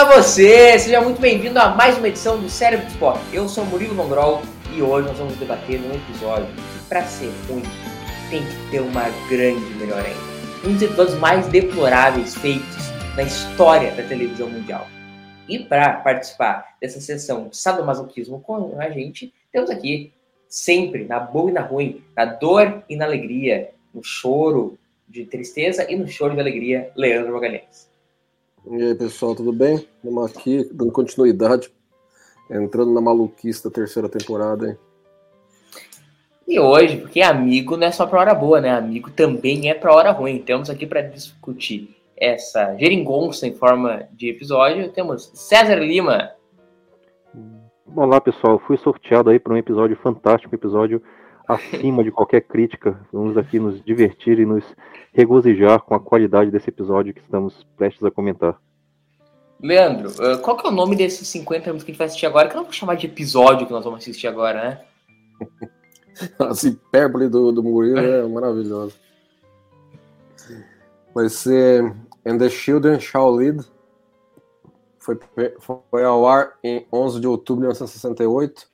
Olá você, seja muito bem-vindo a mais uma edição do Cérebro de Esporte. Eu sou Murilo Mongrol e hoje nós vamos debater num episódio que, para ser ruim, tem que ter uma grande melhor ainda. Um dos episódios mais deploráveis feitos na história da televisão mundial. E para participar dessa sessão de sadomasoquismo com a gente, temos aqui, sempre, na boa e na ruim, na dor e na alegria, no choro de tristeza e no choro de alegria, Leandro Magalhães. E aí, pessoal, tudo bem? Estamos aqui dando continuidade, entrando na maluquice da terceira temporada, hein? E hoje, porque amigo não é só para hora boa, né? Amigo também é para hora ruim. Temos aqui para discutir essa geringonça em forma de episódio. Temos César Lima. Olá, pessoal. Fui sorteado aí para um episódio fantástico, um episódio acima de qualquer crítica. Vamos aqui nos divertir e nos regozijar com a qualidade desse episódio que estamos prestes a comentar. Leandro, qual que é o nome desses 50 minutos que a gente vai assistir agora? Que eu não vou chamar de episódio que nós vamos assistir agora, né? As hipérbole do, do Murilo é maravilhosa. Vai ser And the Children Shall Lead. Foi, foi ao ar em 11 de outubro de 1968.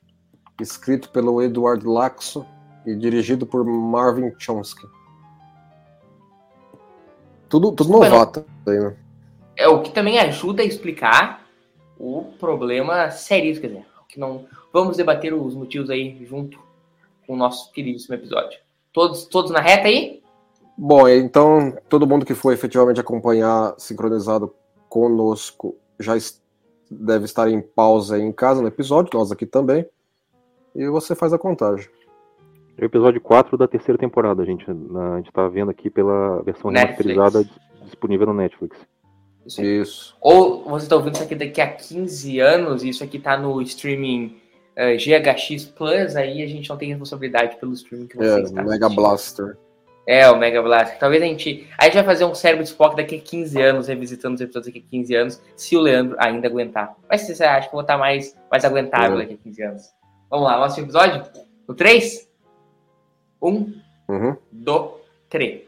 Escrito pelo Edward Laxo e dirigido por Marvin Chomsky. Tudo, tudo novato aí, né? É o que também ajuda a explicar o problema seríssimo, quer dizer, que não vamos debater os motivos aí junto com o nosso queridíssimo episódio. Todos, todos na reta aí? Bom, então todo mundo que foi efetivamente acompanhar sincronizado conosco já deve estar em pausa aí em casa no episódio, nós aqui também. E você faz a contagem. É o episódio 4 da terceira temporada, gente. Na, a gente tá vendo aqui pela versão remasterizada disponível no Netflix. Isso. isso. Ou você está ouvindo isso aqui daqui a 15 anos e isso aqui tá no streaming uh, GHX Plus, aí a gente não tem responsabilidade pelo streaming que você é, está Mega. Blaster. É, o Mega Blaster. Talvez a gente. A gente vai fazer um cérebro de Spock daqui a 15 anos, revisitando os episódios daqui a 15 anos, se o Leandro ainda aguentar. Mas se você acha que eu vou estar mais, mais aguentável é. daqui a 15 anos? Vamos lá, nosso episódio? O 3? Um, uhum. do, três.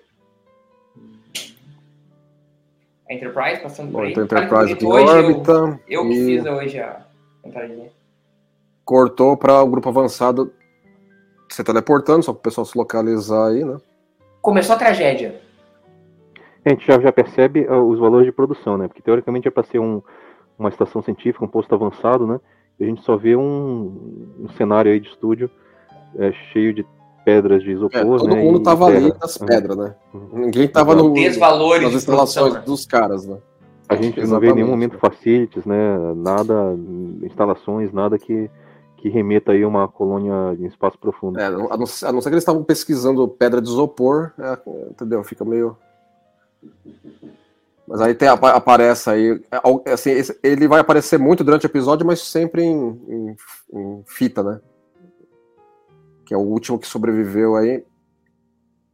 A Enterprise passando por aí. Então, Enterprise aqui órbita. Eu, eu que fiz hoje a entradinha. Cortou para o grupo avançado se teleportando, só para o pessoal se localizar aí, né? Começou a tragédia. A gente já, já percebe uh, os valores de produção, né? Porque teoricamente é para ser um, uma estação científica, um posto avançado, né? E a gente só vê um, um cenário aí de estúdio é, cheio de pedras de isopor. É, todo né, mundo tava ali nas pedras, né? Uhum. Ninguém tava no, Desvalores nas instalações produção, dos caras, né? A gente Exatamente. não vê em nenhum momento facilities, né? Nada, instalações, nada que, que remeta aí a uma colônia em espaço profundo. É, a, não, a não ser que eles estavam pesquisando pedra de isopor, é, entendeu? Fica meio. Mas aí tem, aparece aí. Assim, ele vai aparecer muito durante o episódio, mas sempre em, em, em fita, né? Que é o último que sobreviveu aí.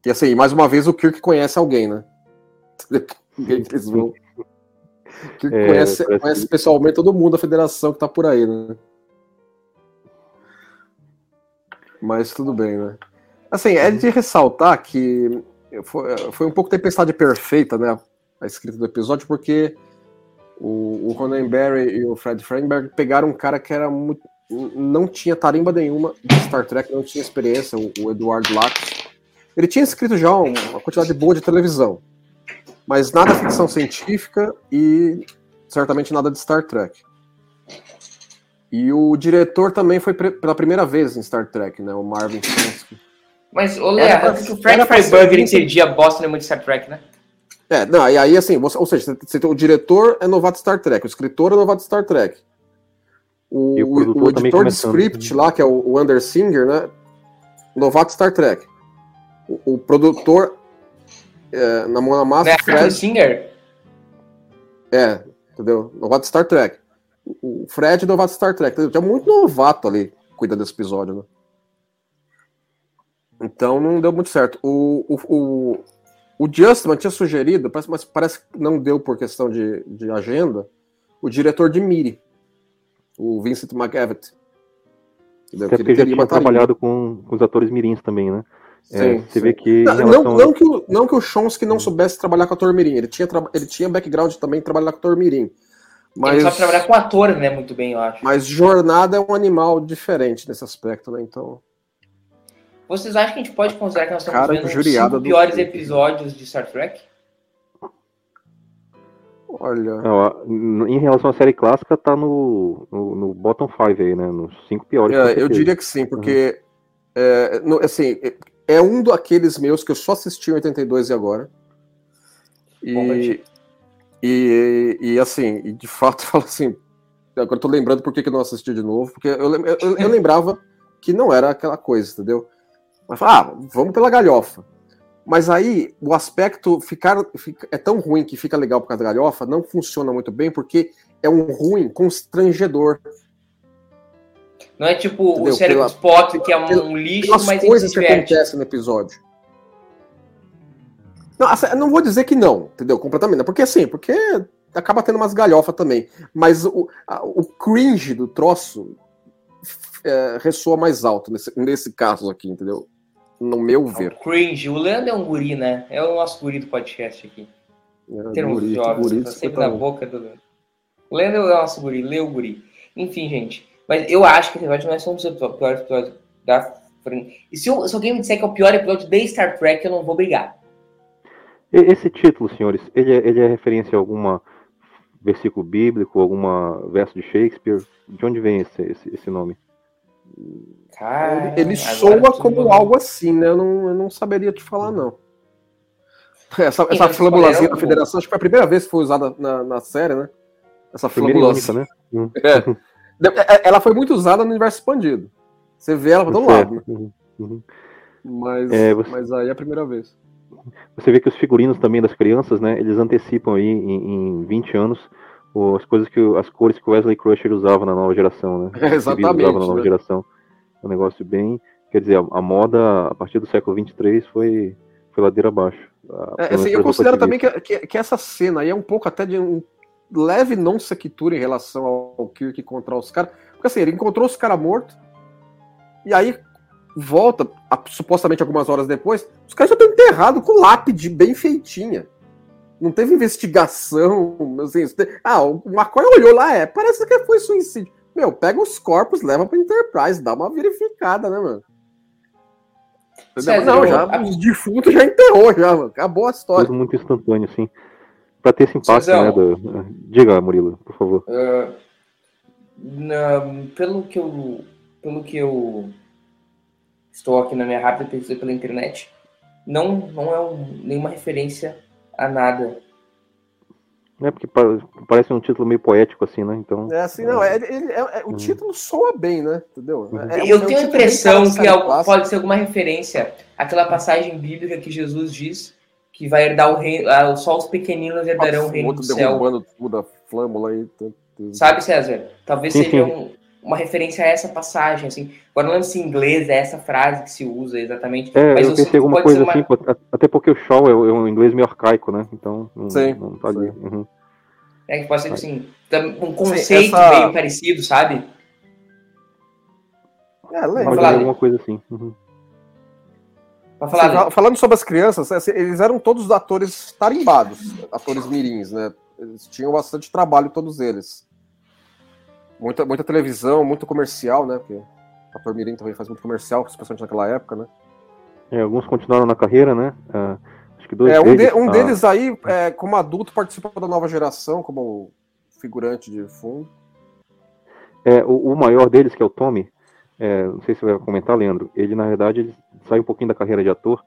E assim, mais uma vez o Kirk conhece alguém, né? Eles vão. Kirk é, conhece, conhece pessoalmente todo mundo da federação que tá por aí, né? Mas tudo bem, né? Assim, é de ressaltar que foi, foi um pouco tempestade perfeita, né? A escrita do episódio, porque o, o Conan Barry e o Fred Frenberg pegaram um cara que era muito, não tinha tarimba nenhuma de Star Trek, não tinha experiência, o, Eduardo Lax. Ele tinha escrito já uma quantidade boa de televisão, mas nada de ficção científica e certamente nada de Star Trek. E o diretor também foi pela primeira vez em Star Trek, né? O Marvin Chomsky. Mas, o Léo, o Frank Freiburger entendia bosta nenhuma de Star Trek, né? É, não, e aí assim, você, ou seja, você, o diretor é novato de Star Trek, o escritor é novato de Star Trek. O, o, o editor de script lá, que é o, o Under Singer, né? Novato Star Trek. O, o produtor é, na mão na massa. É Fred Singer? É, entendeu? Novato Star Trek. o Fred é novato Star Trek. Tinha muito novato ali cuidando desse episódio, né? Então não deu muito certo. O, o, o, o Justman tinha sugerido, mas parece que não deu por questão de, de agenda, o diretor de Miri, o Vincent McGavitt. Até porque ele já tinha trabalhado com, com, os atores mirins também, né? É, sim, você sim. vê que. Não, não, não, que o, não que o Chomsky não soubesse trabalhar com ator mirim, ele tinha, ele tinha background também de trabalhar com ator mirim. Mas, ele sabe trabalhar com ator, né? Muito bem, eu acho. Mas jornada é um animal diferente nesse aspecto, né? Então. Vocês acham que a gente pode considerar que nós estamos Cara, vendo os cinco piores episódios de Star Trek? Olha. Não, em relação à série clássica, tá no, no, no bottom five aí, né? Nos cinco piores. É, eu diria que sim, porque. Uhum. É, no, assim, é um daqueles meus que eu só assisti em 82 e agora. E, e, e, assim, e de fato, falo assim. Agora eu tô lembrando por que, que eu não assisti de novo, porque eu, eu, eu lembrava que não era aquela coisa, entendeu? Mas ah, vamos pela galhofa. Mas aí o aspecto ficar fica, é tão ruim que fica legal por causa da galhofa, não funciona muito bem porque é um ruim constrangedor. Não é tipo Entendeu? o cérebro spot que é um pela, lixo, mas coisas que acontecem no episódio. Não, assim, não vou dizer que não, entendeu? Completamente. Porque assim, porque acaba tendo umas galhofas também. Mas o, o cringe do troço é, ressoa mais alto nesse, nesse caso aqui, entendeu? No meu ver. O cringe. O Leandro é um guri, né? É o nosso guri do podcast aqui. É, Termos guri, jovens, guri, tá sempre na boca do Leandro. O Leandro é o nosso guri, lê o guri. Enfim, gente. Mas eu acho que esse episódio não é só um dos piores episódios da E se, eu, se alguém me disser que é o pior episódio de Star Trek, eu não vou brigar. Esse título, senhores, ele é, ele é referência a alguma versículo bíblico, alguma verso de Shakespeare? De onde vem esse, esse, esse nome? Cara, ele, ele soa como algo assim, né? Eu não, eu não saberia te falar, não. Essa, essa flambulazinha da federação, acho que foi a primeira vez que foi usada na, na série, né? Essa flambulazinha. Né? Hum. É. é. Ela foi muito usada no universo expandido. Você vê ela pra todo lado, né? Uhum. Uhum. Mas, é, você... mas aí é a primeira vez. Você vê que os figurinos também das crianças, né? Eles antecipam aí em, em 20 anos as coisas que as cores que o Wesley Crusher usava na nova geração, né? É, exatamente. Usava na nova né? geração. É um negócio bem, quer dizer, a, a, moda a partir do século 23 foi foi ladeira abaixo. É, assim, eu considero também que, que, que, essa cena aí é um pouco até de um leve não sequitura em relação ao Kirk encontrar os caras, porque assim, ele encontrou os caras mortos e aí volta, a, supostamente algumas horas depois, os caras já estão enterrados com lápide bem feitinha. Não teve investigação. Assim, ah, o McCoy olhou lá, é, parece que foi suicídio. Meu, pega os corpos, leva pra Enterprise, dá uma verificada, né, mano? César, não, já, a... os defuntos já enterrou, já, mano. Acabou a história. Tudo muito instantâneo, assim. Pra ter esse impacto, Cezão, né? Do... Diga, Murilo, por favor. Uh, na, pelo que eu. Pelo que eu estou aqui na minha rápida pesquisa pela internet, não, não é um, nenhuma referência a nada. É porque parece um título meio poético, assim, né? Então. É assim, não. É, é, é o uhum. título soa bem, né? Entendeu? Uhum. É, eu tenho a impressão que pode ser alguma referência àquela passagem bíblica que Jesus diz que vai herdar o reino, ah, só os pequeninos herdarão o reino do céu. derrubando tudo, a flâmula aí. Sabe, César? Talvez seja um, uma referência a essa passagem, assim. Agora não lembro se em inglês é essa frase que se usa exatamente. É, mas eu, eu pensei alguma coisa uma... assim, até porque o Shaw é, é um inglês meio arcaico, né? Então não, sim, não tá ali. Uhum. É que pode ser assim, um conceito sim, essa... meio parecido, sabe? É, lembra. Pode alguma coisa assim. Uhum. Falar, falando sobre as crianças, assim, eles eram todos atores tarimbados, atores mirins, né? Eles tinham bastante trabalho, todos eles. Muita, muita televisão, muito comercial, né? Porque a ator Mirim também faz muito comercial, especialmente naquela época, né? É, alguns continuaram na carreira, né? Uh, acho que dois é, um, deles, de, um ah, deles aí, é, como adulto, participou da nova geração, como figurante de fundo. É, o, o maior deles, que é o Tommy, é, não sei se você vai comentar, Leandro, ele na verdade ele saiu um pouquinho da carreira de ator,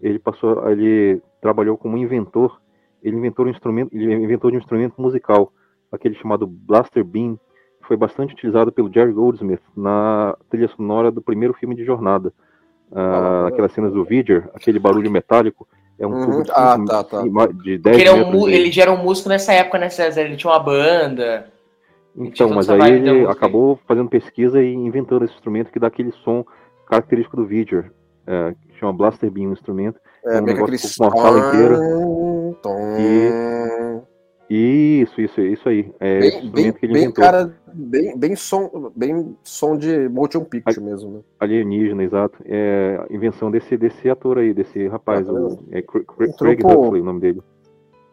ele passou, ele trabalhou como inventor, ele inventou um instrumento, ele inventou um instrumento musical, aquele chamado Blaster Beam, foi bastante utilizado pelo Jerry Goldsmith na trilha sonora do primeiro filme de Jornada. Ah, aquelas cenas do Vidger, aquele barulho metálico, é um uhum. tubo ah, tá, tá. de 10 ele, é um, ele já era um músico nessa época, né, César? Ele tinha uma banda. Então, mas aí ele acabou fazendo pesquisa e inventando esse instrumento que dá aquele som característico do vídeo, é, que chama Blaster Beam, um instrumento. É, é um negócio com uma sala inteira. E... Isso, isso, isso aí. É bem, instrumento bem, que ele bem, inventou. Cara, bem, bem, som, bem som de motion picture mesmo, né? Alienígena, exato. É invenção desse, desse ator aí, desse rapaz. o, é Craig, Craig Huxley, o nome dele.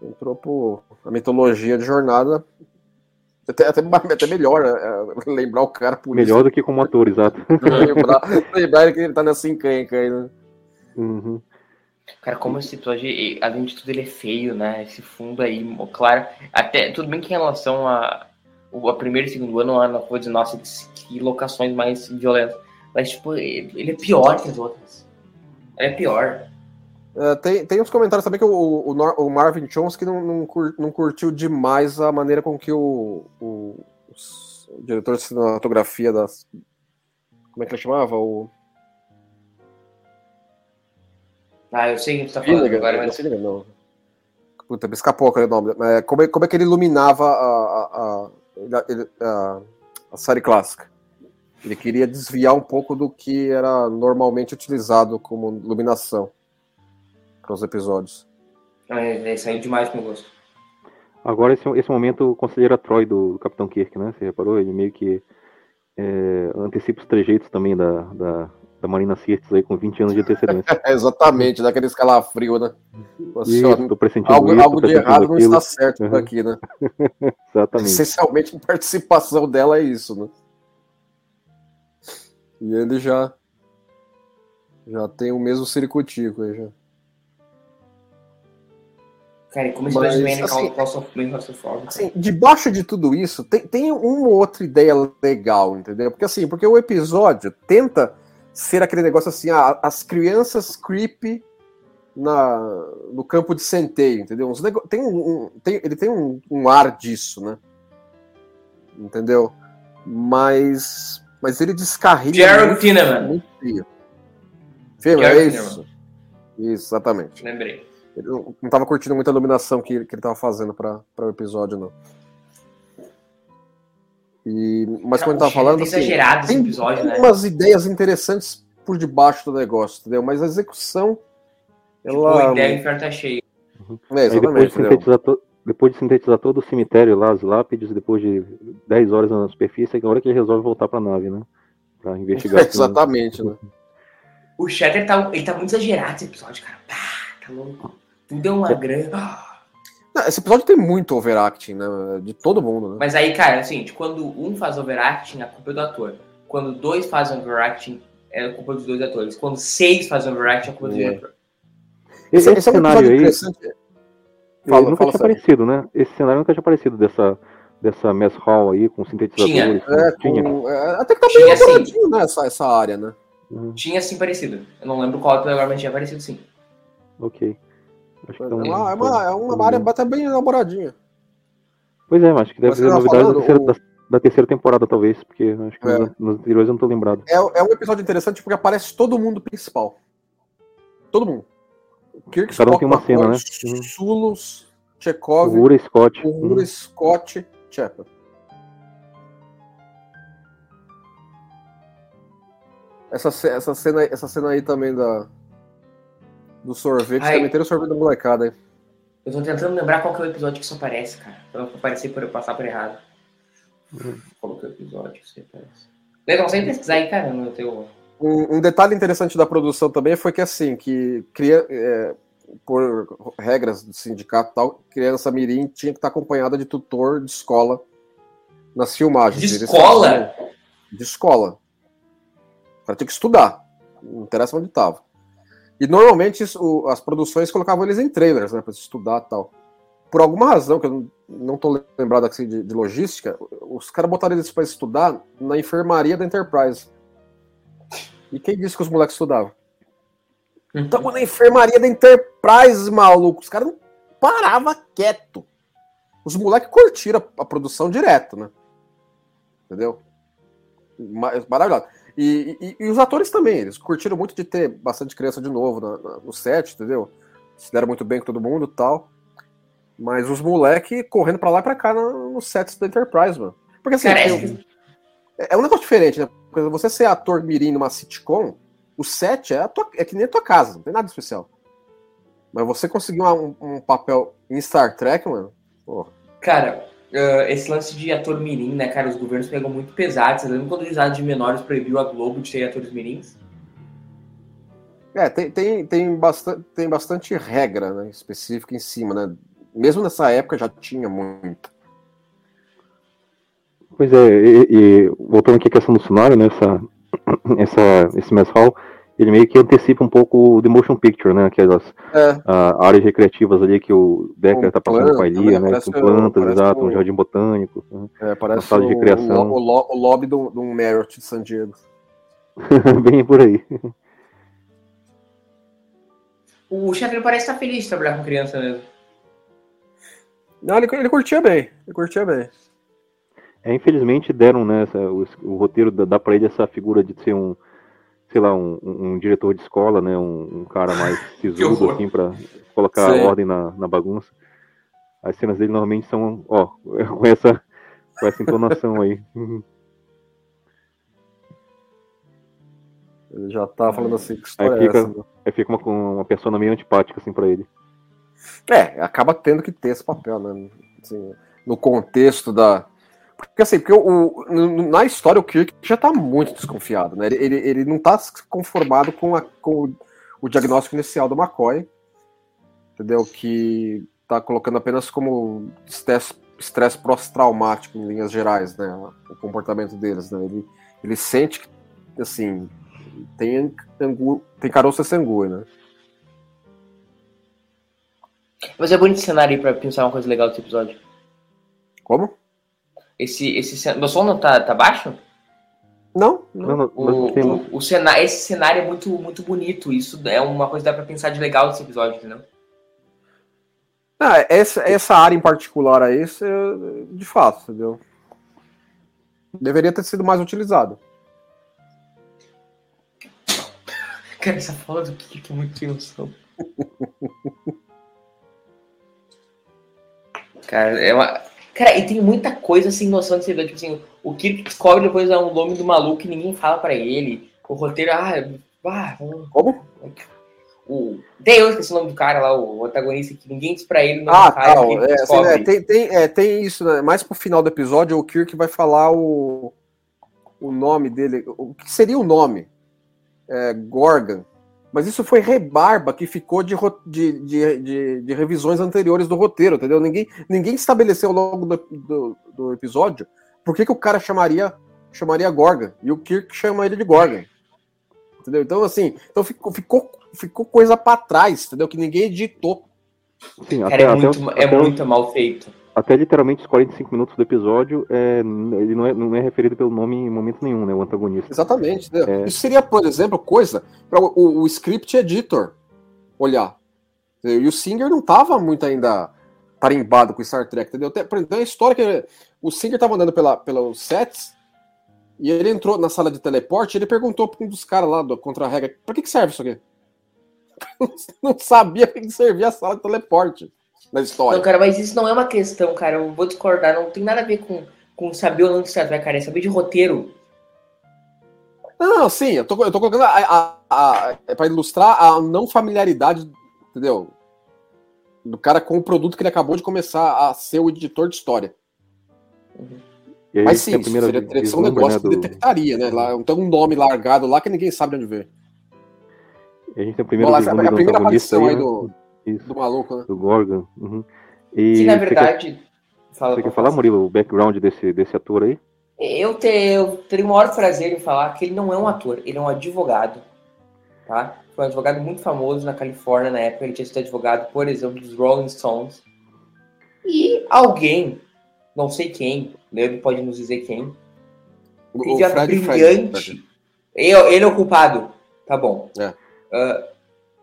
Entrou por a mitologia de jornada até, até, até melhor é, lembrar o cara por Melhor isso. do que como ator, exato. lembrar, lembrar que ele tá nessa encanca aí, né? Uhum. Cara, como esse tatuagem, além de tudo, ele é feio, né? Esse fundo aí, claro. Até, tudo bem que em relação a, a primeiro e segundo ano, eu não dizer, nossa, que locações mais violentas. Mas, tipo, ele é pior que as outras. Ele é pior. Uh, tem, tem uns comentários também que o, o, o Marvin Jones que não, não, cur, não, curtiu demais a maneira com que o, o, o, diretor de cinematografia das. Como é que ele chamava? O. Ah, eu sei o que você tá falando Finnegan, agora, mas... Finnegan, não. Puta, me escapou aquele nome. É, como, é, como é que ele iluminava a, a, a, a, a série clássica? Ele queria desviar um pouco do que era normalmente utilizado como iluminação para os episódios. É, é saiu demais com gosto. Agora, esse, esse momento considera Troy do, do, Capitão Kirk, né? Você reparou? Ele meio que é, antecipa os trejeitos também da, da, da Marina Sirtis aí com 20 anos de antecedência. Exatamente, daquele escalafrio, né? Isso, tô pressentindo algo, isso, algo de errado não está certo uhum. por aqui, né? Exatamente. Essencialmente, a participação dela é isso, né? E ele já já tem o mesmo ciricutico aí já. Cara, como esse assim. Assim, debaixo de tudo isso, tem, tem uma outra ideia legal, entendeu? Porque assim, porque o episódio tenta ser aquele negócio assim, ah, as crianças creepy na, no campo de centeio, entendeu? Tem um, tem, ele tem um, um, ar disso, né? Entendeu? Mas, mas ele descarrega. Jared Kinnaman. Filme, é isso. Isso, exatamente. Lembrei. Ele não, não tava curtindo muita iluminação que, que ele tava fazendo para o episódio, não. E, mas como ele tava falando. Assim, exagerado tem, episódio, tem né? umas ideias interessantes por debaixo do negócio, entendeu? Mas a execução. Tipo, ela... a ideia, inferno tá cheio. É, depois, de sintetizar to... depois de sintetizar todo o cemitério lá, as lápides, depois de 10 horas na superfície, é a hora que ele resolve voltar pra nave, né? Pra investigar. É, exatamente, né? O Shatter tá, ele tá muito exagerado esse episódio, cara. Pá, tá louco. Tudo é uma grana. Não, esse episódio tem muito overacting, né? De todo mundo, né? Mas aí, cara, assim, quando um faz overacting, a culpa é do ator. Quando dois fazem overacting, é a culpa dos dois atores. Quando seis fazem overacting, é a culpa do é. diretor. Esse, esse, esse é um cenário aí. Fala, nunca tinha aparecido, né? Esse cenário nunca tinha aparecido dessa, dessa mess hall aí com sintetizadores. Tinha. É, tinha. Com, é, até que tá bem elaboradinho, né? Essa, essa área, né? Uhum. Tinha sim parecido. Eu não lembro qual agora, mas tinha parecido sim. Ok. Acho que é, uma, é uma, é uma área até bem elaboradinha. Pois é, acho que deve ser novidade falando, da, terceira, o... da, da, terceira, temporada, talvez, porque acho que é. nos, nos anteriores eu não tô lembrado. É, é um episódio interessante porque aparece todo mundo principal. Todo mundo. Kirk, Cada um tem uma cena, né? Uhum. Sulos, Chekhov, Uhura, Scott. Uhura, uhum. Scott, Chapel. Essa, essa, cena, essa cena aí também da, do sorvete, Ai. também o sorvete da molecada aí. Eu tô tentando lembrar qual que é o episódio que isso aparece, cara. Pra não aparecer por eu passar por errado. Hum. Qual que é o episódio que isso aparece? Legal, sem pesquisar aí, cara, no teu. Um, um, detalhe interessante da produção também foi que, assim, que cria, é, por regras do sindicato e tal, criança mirim tinha que estar acompanhada de tutor de escola nas filmagens. De escola? De escola. Cara tinha que estudar. Não interessa onde estava. E normalmente isso, as produções colocavam eles em trailers, né, para estudar e tal. Por alguma razão, que eu não estou lembrado assim, de, de, logística, os caras botaram eles para estudar na enfermaria da Enterprise. E quem disse que os moleques estudavam? Estamos uhum. na enfermaria da Enterprise, maluco. Os caras não paravam quieto. Os moleques curtiram a, a produção direto, né? Entendeu? Maravilhoso. E, e, e, os atores também, eles curtiram muito de ter bastante criança de novo na, na, no set, entendeu? Se deram muito bem com todo mundo e tal. Mas os moleque correndo pra lá e pra cá no, no sets da Enterprise, mano. Porque assim, tem é- um- é, um negócio diferente, né? Porque você ser ator mirim numa sitcom, o set é, tua- é que nem a tua casa, não tem nada especial. Mas você conseguir um, um papel em Star Trek, mano, pô, Cara, eh, esse lance de ator mirim, né, cara, os governos pegam muito pesado. Você lembra quando o juizado de menores proibiu a Globo de ter atores mirins? É, tem, tem, tem, bastante, tem bastante regra né, específica em cima, né? Mesmo nessa época já tinha muito. Pois é, e, e voltando aqui à questão do cenário, né, essa, essa, esse mess hall, ele meio que antecipa um pouco o The Motion Picture, né, aquelas É, ah, áreas recreativas ali que o Decker tá passando com a planta, Ilia, né, com o- plantas, exato, o- um jardim botânico, né. é, parece sala de o, criação. o, lo- o lobby do, do Marriott de San Diego. bem por aí. O chefe parece estar feliz de trabalhar com criança mesmo. Não, ele, ele curtia bem, ele curtia bem. É, infelizmente deram, né, essa- o, o roteiro dá, dá pra ele essa figura de ser um, sei lá, um, um- diretor de escola, né, um, um cara mais sisudo, assim, pra colocar Sim. ordem na, na bagunça. As cenas dele normalmente são, ó, com essa, com essa entonação aí. Ele já tá falando assim, que Aí história é fica, essa? né? aí fica uma, com uma persona meio antipática, assim, pra ele. É, acaba tendo que ter esse papel, né? Assim, no contexto da. Porque assim, porque o, no- na história o Kirk já tá muito desconfiado, né? Ele, ele, ele não tá conformado com, a, com o, o diagnóstico inicial do McCoy, entendeu? Que tá colocando apenas como estresse, estresse pós-traumático em linhas gerais, né? O comportamento deles, né? Ele, ele sente que, assim, tem, angu, tem caroço sem angu, né? Mas é bonito esse cenário aí pra pensar uma coisa legal desse episódio. Como? Esse, esse, meu som não tá, tá baixo? Não, não. Não, não, O, o, o cena- esse cenário é muito, muito bonito. Isso é uma coisa que dá pra pensar de legal desse episódio, entendeu? Ah, essa, essa área em particular aí, é- de fato, entendeu? Deveria ter sido mais utilizado. Cara, essa fala do Kirk é muito sem noção. Cara, é uma. Cara, e tem muita coisa sem noção desse episódio. Tipo assim, o Kirk descobre depois é um nome do maluco que ninguém fala pra ele. O roteiro, ah, ah Como? o. Até eu esqueci o nome do cara lá, o antagonista, que ninguém diz pra ele Ah, cara. tá. o Kirk É, assim, é, tem, tem, é, tem isso, né? Mais pro final do episódio, o Kirk vai falar o, o nome dele. O que seria o nome? É, Gorgon. Mas isso foi rebarba que ficou de, de, de, de, de revisões anteriores do roteiro, entendeu? Ninguém, ninguém estabeleceu ao longo do, do, do episódio por que, que o cara chamaria, chamaria Gorgon. E o Kirk chama ele de Gorgon. Entendeu? Então, assim, então ficou, ficou, ficou coisa pra trás, entendeu? Que ninguém editou. sim, Cara, até, é, até muito, é até muito mal feito. Até literalmente os 45 minutos do episódio, é, ele não é, não é referido pelo nome em momento nenhum, né? O antagonista. Exatamente. entendeu? É. Isso seria, por exemplo, coisa para o, o- o script editor olhar. E o Singer não estava muito ainda tarimbado com Star Trek, entendeu? Tem, uma história que o Singer estava andando pela, pelos sets e ele entrou na sala de teleporte e ele perguntou para um dos caras lá do contra-regra, para que, que serve isso aqui? não sabia para que servia a sala de teleporte na história. Não, cara, mas isso não é uma questão, cara. Eu vou discordar. Não tem nada a ver com, com saber ou não de Star Trek, cara. É saber de roteiro. Não, sim, eu tô, eu tô colocando a, a, a, é para ilustrar a não familiaridade, entendeu? Do cara com o produto que ele acabou de começar a ser o editor de história. Aí Mas sim, a isso seria, que um vislumbre, negócio né, que detectaria, né? Lá, tem um nome largado lá que ninguém sabe de onde veio. e a gente tem o primeiro Bom, lá, a primeira aparição aí, aí né? do, Isso, do maluco, né? do Gorgon. Uhum. E Que na você quer- verdade. Fala, Você quer falar. Murilo, o background desse, desse ator aí? Eu, te, eu teria o maior prazer em falar que ele não é um ator, ele é um advogado. Tá? Foi um advogado muito famoso na Califórnia na época. Ele tinha sido advogado, por exemplo, dos Rolling Stones. E alguém, não sei quem, ele pode nos dizer quem, O, teve o a Fred brilhante. Fred. Ele, ele é o culpado. Tá bom. É. Ah,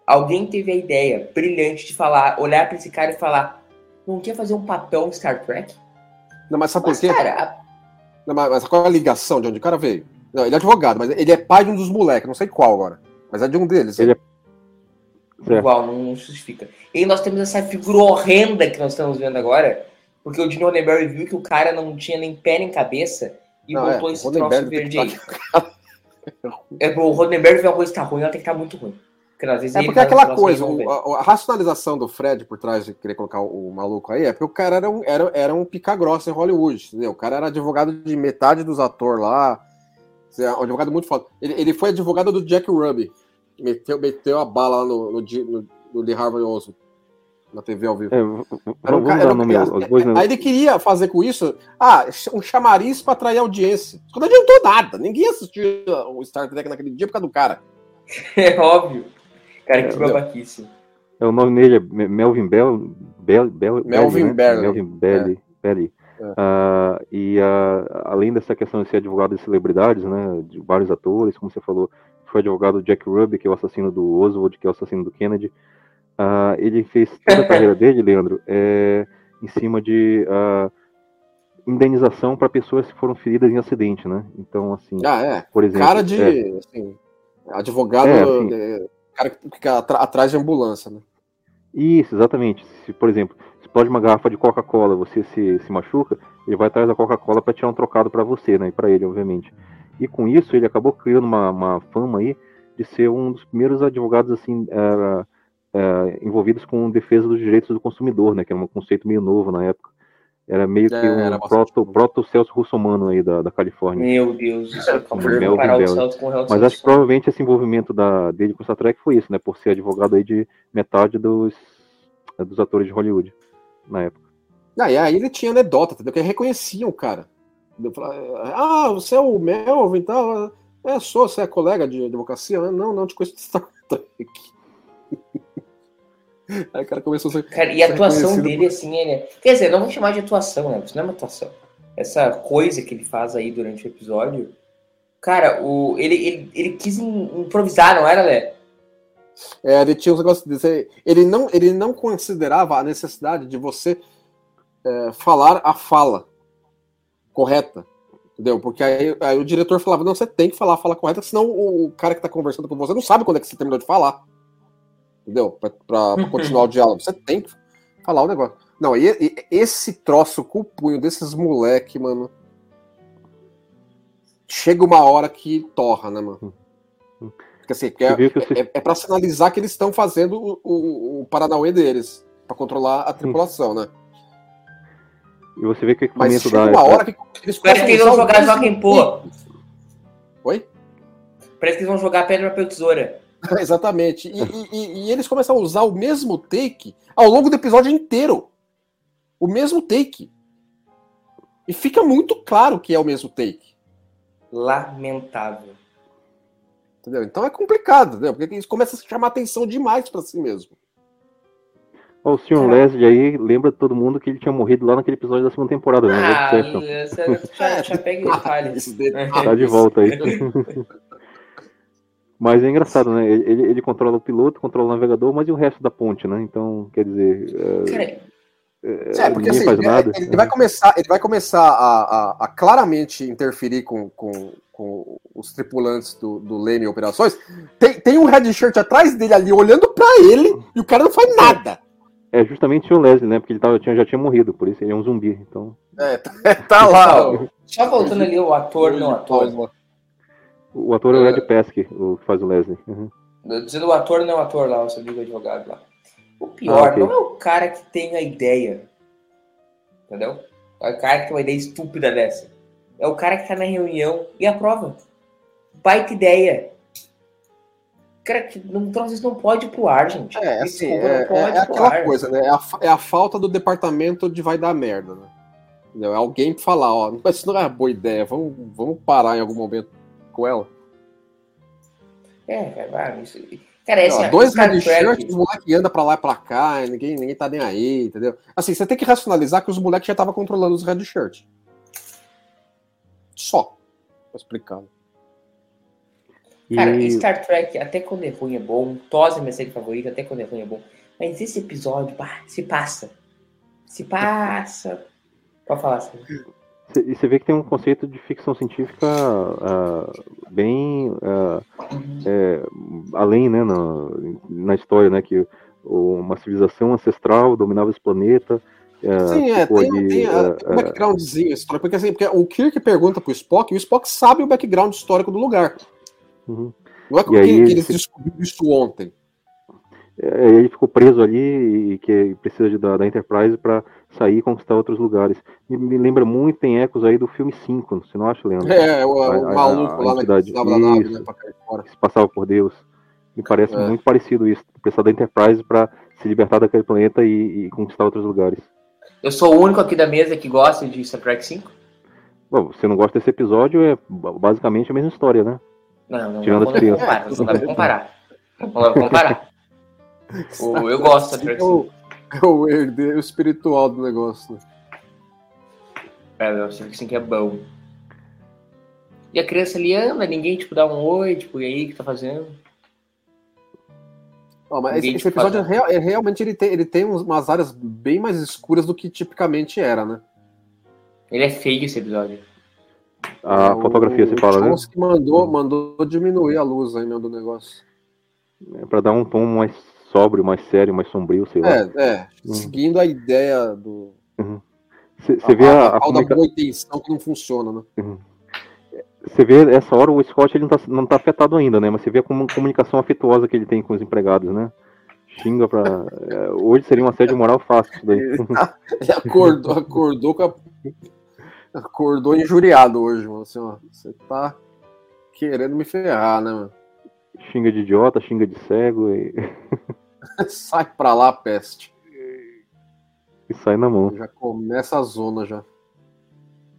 alguém teve a ideia brilhante de falar, olhar pra esse cara e falar: não quer fazer um papel em Star Trek? Não, mas sabe por Mas, quê? cara, Não, mas, mas qual é a ligação de onde o cara veio? Não, ele é advogado, mas ele é pai de um dos moleques, não sei qual agora. Mas é de um deles. Ele é- igual, não justifica. E nós temos essa figura horrenda que nós estamos vendo agora, Porque o Gene Roddenberry viu que o cara não tinha nem pé nem cabeça e Não, é, botou o esse troço verde aí. tá- É, o Roddenberry vê uma coisa que tá ruim, ela tem que estar muito ruim. Porque É porque faz um aquela troço coisa, a, a racionalização do Fred por trás de querer colocar o, o maluco aí é porque o cara era um, era, era um pica-grossa em Hollywood, entendeu? O cara era advogado de metade dos atores lá, é um advogado muito foda. Ele, ele foi advogado do Jack Ruby, meteu, meteu a bala lá no, no, no, no Lee Harvey Oswald, na TV ao vivo. É, Era um vamos ca- dar era um- né? Aí ele queria fazer com isso, ah, um chamariz pra atrair audiência. Isso não adiantou nada. Ninguém assistiu o Star Trek naquele dia por causa do cara. É óbvio. Cara, que É, babaquice. É, o nome dele é Me- Melvin Bell, Bell, Bell, Melvin né? Belly. Melvin Belly. Belly. É. Ah, e ah, além dessa questão de ser advogado de celebridades, né, de vários atores, como você falou, foi advogado do Jack Ruby, que é o assassino do Oswald, que é o assassino do Kennedy. Ah, ele fez toda a carreira dele, Leandro, é, em cima de indenização para pessoas que foram feridas em acidente, né? Então, assim, Ah, é. por exemplo, cara de é, assim, advogado, É, assim. Cara que fica atrás de ambulância, né? Isso, exatamente. Se, por exemplo, explode uma garrafa de Coca-Cola, você se, se machuca, ele vai atrás da Coca-Cola para tirar um trocado para você, né? E para ele, obviamente. E com isso, ele acabou criando uma, uma fama aí de ser um dos primeiros advogados assim eh, eh, envolvidos com defesa dos direitos do consumidor, né? Que era um conceito meio novo na época. Era meio que É, era um proto, proto Celso Russomano aí da, da Califórnia. Meu Deus, isso é comparar o Bell. Celso com o Real Mas acho que provavelmente esse envolvimento da, dele com o Star Trek foi isso, né? Por ser advogado aí de metade dos, dos atores de Hollywood na época. Ah, e aí ele tinha anedota, entendeu? Que reconheciam o cara. Ah, você é o Melvin e tal. É, sou, você é colega de advocacia? Não, não, te conheço de Star Trek. Aí o cara começou a ser. Cara, e a atuação dele, assim, ele... é- Quer dizer, não vou chamar de atuação, né? Isso não é uma atuação. Essa coisa que ele faz aí durante o episódio. Cara, o... ele, ele, ele quis im- improvisar, não era, Lé? É, ele tinha uns negócios de dizer. Ele não, ele não considerava a necessidade de você é, falar a fala correta. Entendeu? Porque aí, aí o diretor falava: não, você tem que falar a fala correta, senão o, o cara que tá conversando com você não sabe quando é que você terminou de falar. Entendeu? Pra continuar o diálogo. Você tem que falar o negócio. Não, e, e esse troço com o punho desses moleque, mano. Chega uma hora que torra, né, mano? Porque assim, que é, Você é, é pra sinalizar que eles estão fazendo o, o, o Paranauê deles. Pra controlar a tripulação, né? E você vê que o Mas equipamento chega da. uma hora que eles Parece que eles vão jogar Joaquim Pô. Oi? Parece que eles vão jogar pedra, papel, tesoura. Exatamente. E, e- e- eles começam a usar o mesmo take ao longo do episódio inteiro. O mesmo take. E fica muito claro que é o mesmo take. Lamentável. Entendeu? Então é complicado, entendeu? Porque eles começam a chamar atenção demais pra si mesmo. O Sr. Cara. Leslie aí lembra todo mundo que ele tinha morrido lá naquele episódio da segunda temporada, né? Ah, você já, já pega em detalhes. Tá de volta aí. mas é engraçado, né? Ele, ele- controla o piloto, controla o navegador, mas e o resto da ponte, né? Então, quer dizer, Cara, É, porque ninguém assim, faz ele- nada. ele vai começar, ele vai começar a, a- a claramente interferir com, com- com os tripulantes do, do Leme Operações. Tem, tem um red shirt atrás dele ali, olhando pra ele, e o cara não faz nada. É justamente o. Leslie, né? Porque ele tava, tinha, já tinha morrido, por isso ele é um zumbi. Então, É, tá, tá lá. ó. só voltando ali o ator, não ator. O ator é o Ed Pesky, o que faz o Leslie. Uhum. Dizendo o ator, não ator lá, o seu amigo advogado lá. O pior Ah, ok. não é o cara que tem a ideia. Entendeu? É o cara que tem uma ideia estúpida dessa. É o cara que tá na reunião e aprova. Baita ideia. Cara, que não, então, às vezes não pode ir pro ar, gente. É, assim, Desculpa, é, não pode é- é aquela ar. coisa, né? É a, é a falta do departamento de vai dar merda, né? Entendeu? É alguém falar, ó, mas isso não é uma boa ideia, vamos, vamos parar em algum momento com ela. É, cara, vai, isso... Cara, é assim, Ó, dois Star red Trek- shirts, os moleques andam pra lá e pra cá, e ninguém, ninguém tá nem aí, entendeu? Assim, você tem que racionalizar que os moleques já estavam controlando os red shirts. Só. Tá explicado. Cara, E- Star Trek, até quando é ruim é bom. Tosa é minha série favorita, até quando é ruim é bom. Mas esse episódio, pá, se passa. Se passa. Pode falar assim. E você vê que tem um conceito de ficção científica ah, bem ah, é, além, né, na, na história, né, que uma civilização ancestral dominava esse planeta, É, Sim, é, ficou tem, ali, tem, é, a- tem um backgroundzinho histórico, porque, assim, porque o Kirk pergunta pro Spock e o Spock sabe o background histórico do lugar. uhum. Não é E que, aí, que ele se- descobriu isso ontem. É, ele ficou preso ali e que precisa de- da, da Enterprise para sair e conquistar outros lugares. Me, me lembra muito, tem ecos aí do filme 5, você não acha, Leandro? É, o, A- o a- maluco a lá na entidade. nave, Isso. né, pra cair fora. Que se passava por Deus. Me parece É. muito parecido isso, precisar da Enterprise para se libertar daquele planeta e, e conquistar outros lugares. Eu sou o único aqui da mesa que gosta de Star Trek 5? Bom, você não gosta desse episódio, é ba- basicamente a mesma história, né? Não, não, Tirando não, as não crianças. comparar, não dá pra comparar. Não dá pra comparar. O- eu gosto de Star Trek É 5. o, é o herdeiro espiritual do negócio. né? É, eu sei que sim que é bom. E a criança ali anda, ninguém tipo dá um oi, tipo, e aí, o que tá fazendo? Ó, mas esse, Ninguém esse te fala. episódio é real- é realmente ele tem, ele tem umas áreas bem mais escuras do que tipicamente era, né? Ele é feio esse episódio. A O- fotografia se o fala, né? Chomsky mandou, mandou diminuir a luz aí, meu, do negócio. É para dar um tom mais sóbrio, mais sério, mais sombrio, sei lá. É, é. Hum. Seguindo a ideia do. Você vê a, a da comunica- boa intenção que não funciona, né? Você vê essa hora o Scott ele não, tá, não tá afetado ainda, né? Mas você vê a comu- comunicação afetuosa que ele tem com os empregados, né? Xinga pra. é, hoje seria um assédio moral fácil isso daí. Ele acordou, acordou com a... Acordou injuriado hoje, mano. Assim, ó, você tá querendo me ferrar, né, mano? xinga de idiota, xinga de cego e, Sai pra lá, peste. e sai na mão. Já começa a zona já.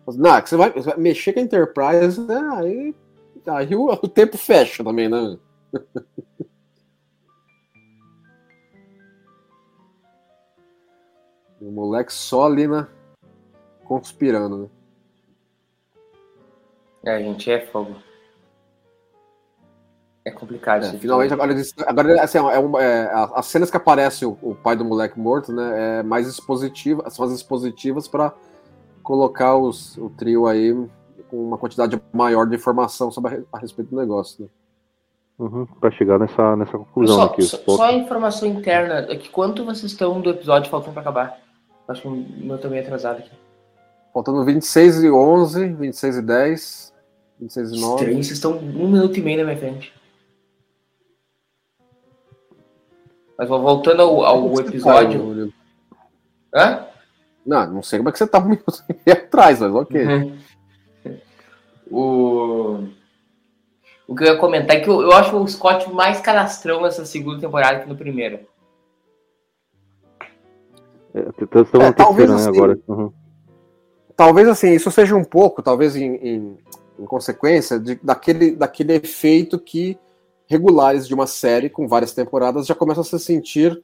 Não, que você vai, você vai mexer com a Enterprise, né? Aí, aí o, o tempo fecha também, né? o moleque só ali, né? Conspirando, né? É, gente, é fogo. É complicado É, finalmente, agora, agora assim, é uma- é, as cenas que aparece o, o pai do moleque morto, né? É mais expositiva, são as expositivas para colocar os, o trio aí com uma quantidade maior de informação sobre a, a respeito do negócio. Né? Uhum, pra chegar nessa, nessa conclusão Só, aqui. só, só a informação interna, é que quanto vocês estão do episódio faltando pra acabar? Acho que o meu também é atrasado aqui. Faltando 26 e 11, 26 e 10, 26 e 9. Estranho, vocês estão um minuto e meio na minha frente. Mas voltando ao, ao episódio. tá, Murilo? Hã? Não, não sei como é que você tá um minuto atrás, mas ok. Uhum. O... o que eu ia comentar é que eu, eu acho o Scott mais canastrão nessa segunda temporada que no primeiro. É, É, talvez né, assim- agora. Uhum. Talvez assim, isso seja um pouco, talvez em, em- em consequência de- daquele, daquele efeito que regulares de uma série com várias temporadas já começam a se sentir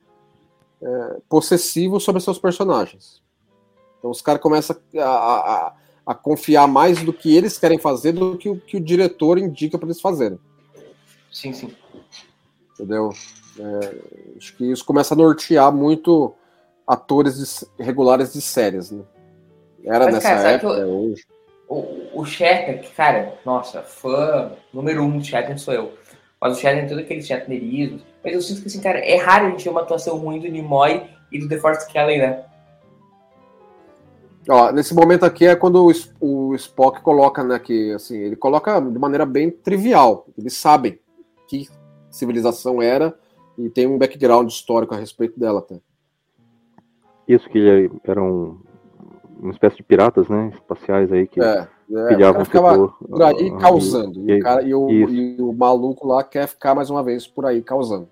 é, possessivos sobre seus personagens. Então os caras começam a, a- a- confiar mais do que eles querem fazer do que o que o diretor indica para eles fazerem. Sim, sim. Entendeu? É, acho que isso começa a nortear muito atores de regulares de séries. Né? Era Mas, nessa cara, época, que é hoje. O, o cara, nossa, fã número um do Shatner sou eu. Mas o Shatner tem todo aquele Shatnerismo. Mas eu sinto que, assim, cara, é raro a gente ver uma atuação ruim do Nimoy e do The Force Kelly, né? Ó, nesse momento aqui é quando o, o Spock coloca, né, que assim, ele coloca de maneira bem trivial. Eles sabem que civilização era e tem um background histórico a respeito dela até. Isso que ele era um, uma espécie de piratas, né? Espaciais aí que É, é, o cara ficava por aí causando. E, e- o, cara- e o- e o maluco lá quer ficar mais uma vez por aí causando.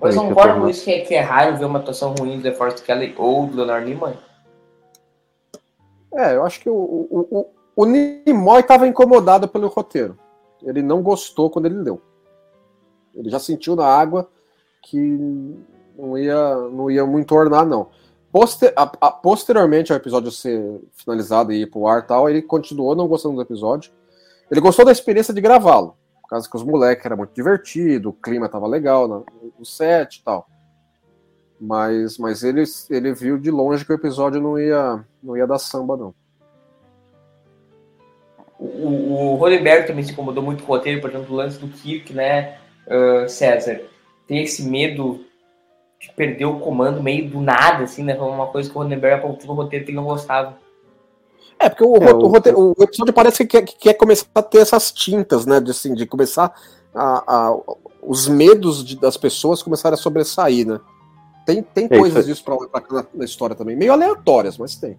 Mas justamente concordo com isso que é, que é raro ver uma atuação ruim do The Force Kelly ou do Leonard Nimoy. É, eu acho que o, o, o, o Nimoy estava incomodado pelo roteiro. Ele não gostou quando ele leu. Ele já sentiu na água que não ia, não ia muito ornar, não. Poster, a- a- posteriormente ao episódio ser finalizado e ir pro ar tal, ele continuou não gostando do episódio. Ele gostou da experiência de gravá-lo, por causa que os moleques era muito divertido, o clima tava legal no, no set e tal. Mas, mas ele, ele viu de longe que o episódio não ia, não ia dar samba, não. O, o Roddenberry também se incomodou muito com o roteiro, por exemplo, o lance do Kirk, né, ah, César? Tem esse medo perdeu o comando meio do nada, assim, né? Foi uma coisa que o Ronenberg apontou no roteiro que ele não gostava. É, porque o, É, ro- o roteiro- o episódio parece que quer, que quer começar a ter essas tintas, né? De, assim, de começar a, a- os medos de- das pessoas começarem a sobressair, né? Tem, tem É, coisas isso disso pra, pra cá na, na história também. Meio aleatórias, mas tem.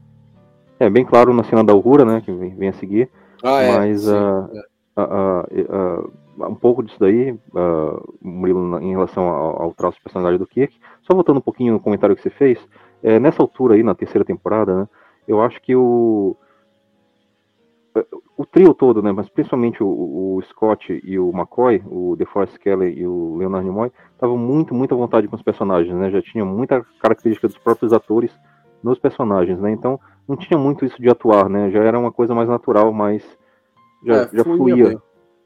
É bem claro na cena da Aurora, né? Que vem, vem a seguir. Ah, Mas, sim, ah, é. Ah, ah, um pouco disso daí, Murilo, em relação ao, ao traço de personalidade do Kirk. Só voltando um pouquinho no comentário que você fez, é, nessa altura aí, na terceira temporada, né, eu acho que o o trio todo, né, mas principalmente o, o Scott e o McCoy, o DeForest Kelly e o Leonard Nimoy, estavam muito, muito à vontade com os personagens, né, já tinham muita característica dos próprios atores nos personagens, né, então não tinha muito isso de atuar, né, já era uma coisa mais natural, mais já, É, já fluía.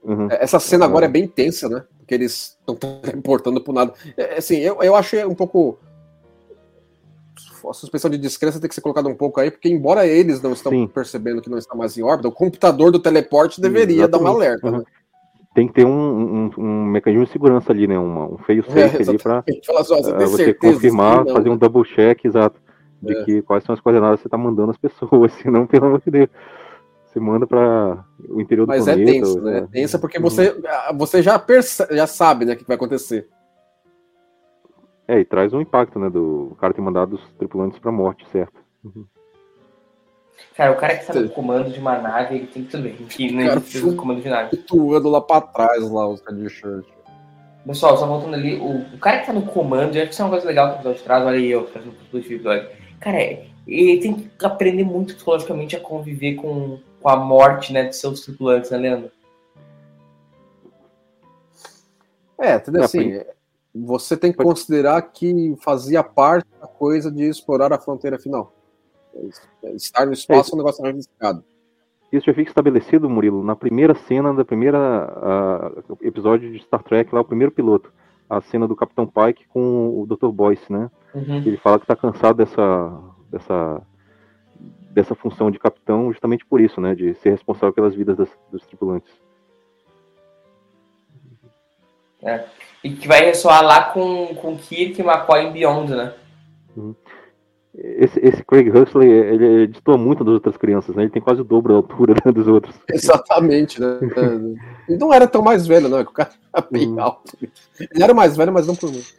Uhum. Essa cena agora é bem tensa, né? Porque eles estão importando por nada. É, assim, eu, eu acho um pouco. A suspensão de descrença tem que ser colocada um pouco aí, porque embora eles não estão Sim. percebendo que não está mais em órbita, o computador do teleporte deveria dar um alerta. Uhum. Né? Tem que ter um, um, um mecanismo de segurança ali, né, uma, um feio É, safe ali para só, você confirmar, Não, fazer um double check exato de É. que quais são as coordenadas que você está mandando as pessoas, senão, pelo amor de Deus, você manda para o interior do Mas é planeta. tenso, ou- né? É tensa porque Uhum. você, você já, perce- já sabe né, o que vai acontecer. É, e traz um impacto, né, do cara ter mandado os tripulantes para morte, certo? Cara, o cara que tá no Sim. comando de uma nave, ele tem que tudo bem. Que não Cara, precisa do comando de nave. Flutuando lá pra trás, lá, os caras de shirt. Pessoal, só voltando ali, o, o cara que tá no comando, eu acho que isso é uma coisa legal que o episódio traz, olha aí eu fazendo um do episódio. Cara, é- ele tem que aprender muito psicologicamente a conviver com, com a morte, né, de seus tripulantes, né, Leandro? É, entendeu? É, Assim, você tem que considerar que fazia parte da coisa de explorar a fronteira final. Estar no espaço é um negócio arriscado. Isso já fica estabelecido, Murilo, na primeira cena da primeira ah, episódio de Star Trek, lá o primeiro piloto, a cena do Capitão Pike com o Dr. Boyce, né? Uhum. Ele fala que tá cansado dessa, dessa, dessa função de capitão justamente por isso, né? De ser responsável pelas vidas das- dos tripulantes. E que vai ressoar lá com, com Kirk, McCoy e Beyond, né? Esse, esse Craig Huxley, ele, ele destoa muito das outras crianças, né? Ele tem quase o dobro da altura né, dos outros. Exatamente, né? Ele não era tão mais velho, não, é que o cara era bem Uhum. alto. Ele era mais velho, mas não por muito.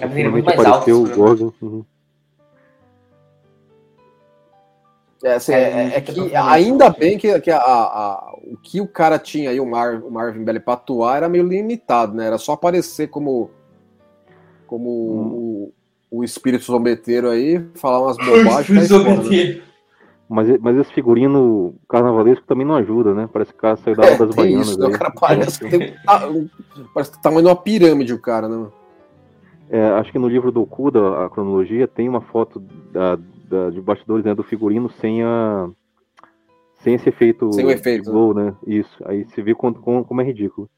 É ele é muito mais alto. apareceu o né? Gorgon. Uhum. É, assim, É, é, é que ainda bem que, que a- a- o que o cara tinha aí, o, Mar, o Marvin Belli, pra atuar era meio limitado, né? Era só aparecer como, como o, o espírito zombeteiro aí, falar umas bobagens. fora, né? Mas, mas esse figurino carnavalesco também não ajuda, né? Parece que o cara saiu da aula É, das baianas. isso, né? aí. O cara parece que tem parece que o tamanho de uma pirâmide o cara, né? É, acho que no livro do Okuda, a cronologia, tem uma foto da, da- de bastidores né, do figurino sem a sem esse efeito Sem o efeito, de glow, né? Isso. Aí você vê como, como, como é ridículo.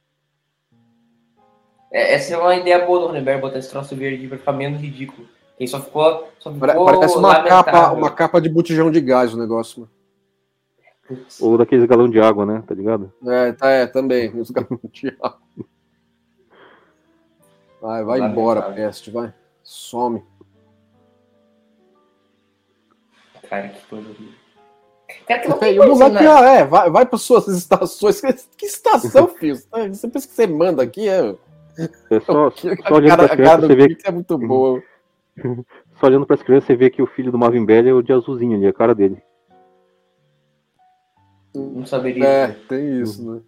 É, essa é uma ideia boa do Ronenberg, botar esse troço verde pra ficar menos ridículo. Ele só ficou. Só ficou Pare- Parece uma lamentável. capa, uma capa de botijão de gás o negócio. Né? Ou daqueles galão de água, né? Tá ligado? É, tá, é, também. Os galões de água. Vai, vai embora, peste, vai. Some. Cara, que coisa horrível. Cara, que não tem o coisa, moleque, né? ah, é, vai, vai para suas estações. Que, que estação, filho? Você pensa que você manda aqui? É, É só, Que- só olhando cara, para a as cara crianças, do você vê, Kirk é muito boa. só olhando para as crianças, você vê que o filho do Marvin Belli é o de azulzinho ali, a cara dele. Não saberia. É, tem isso, né?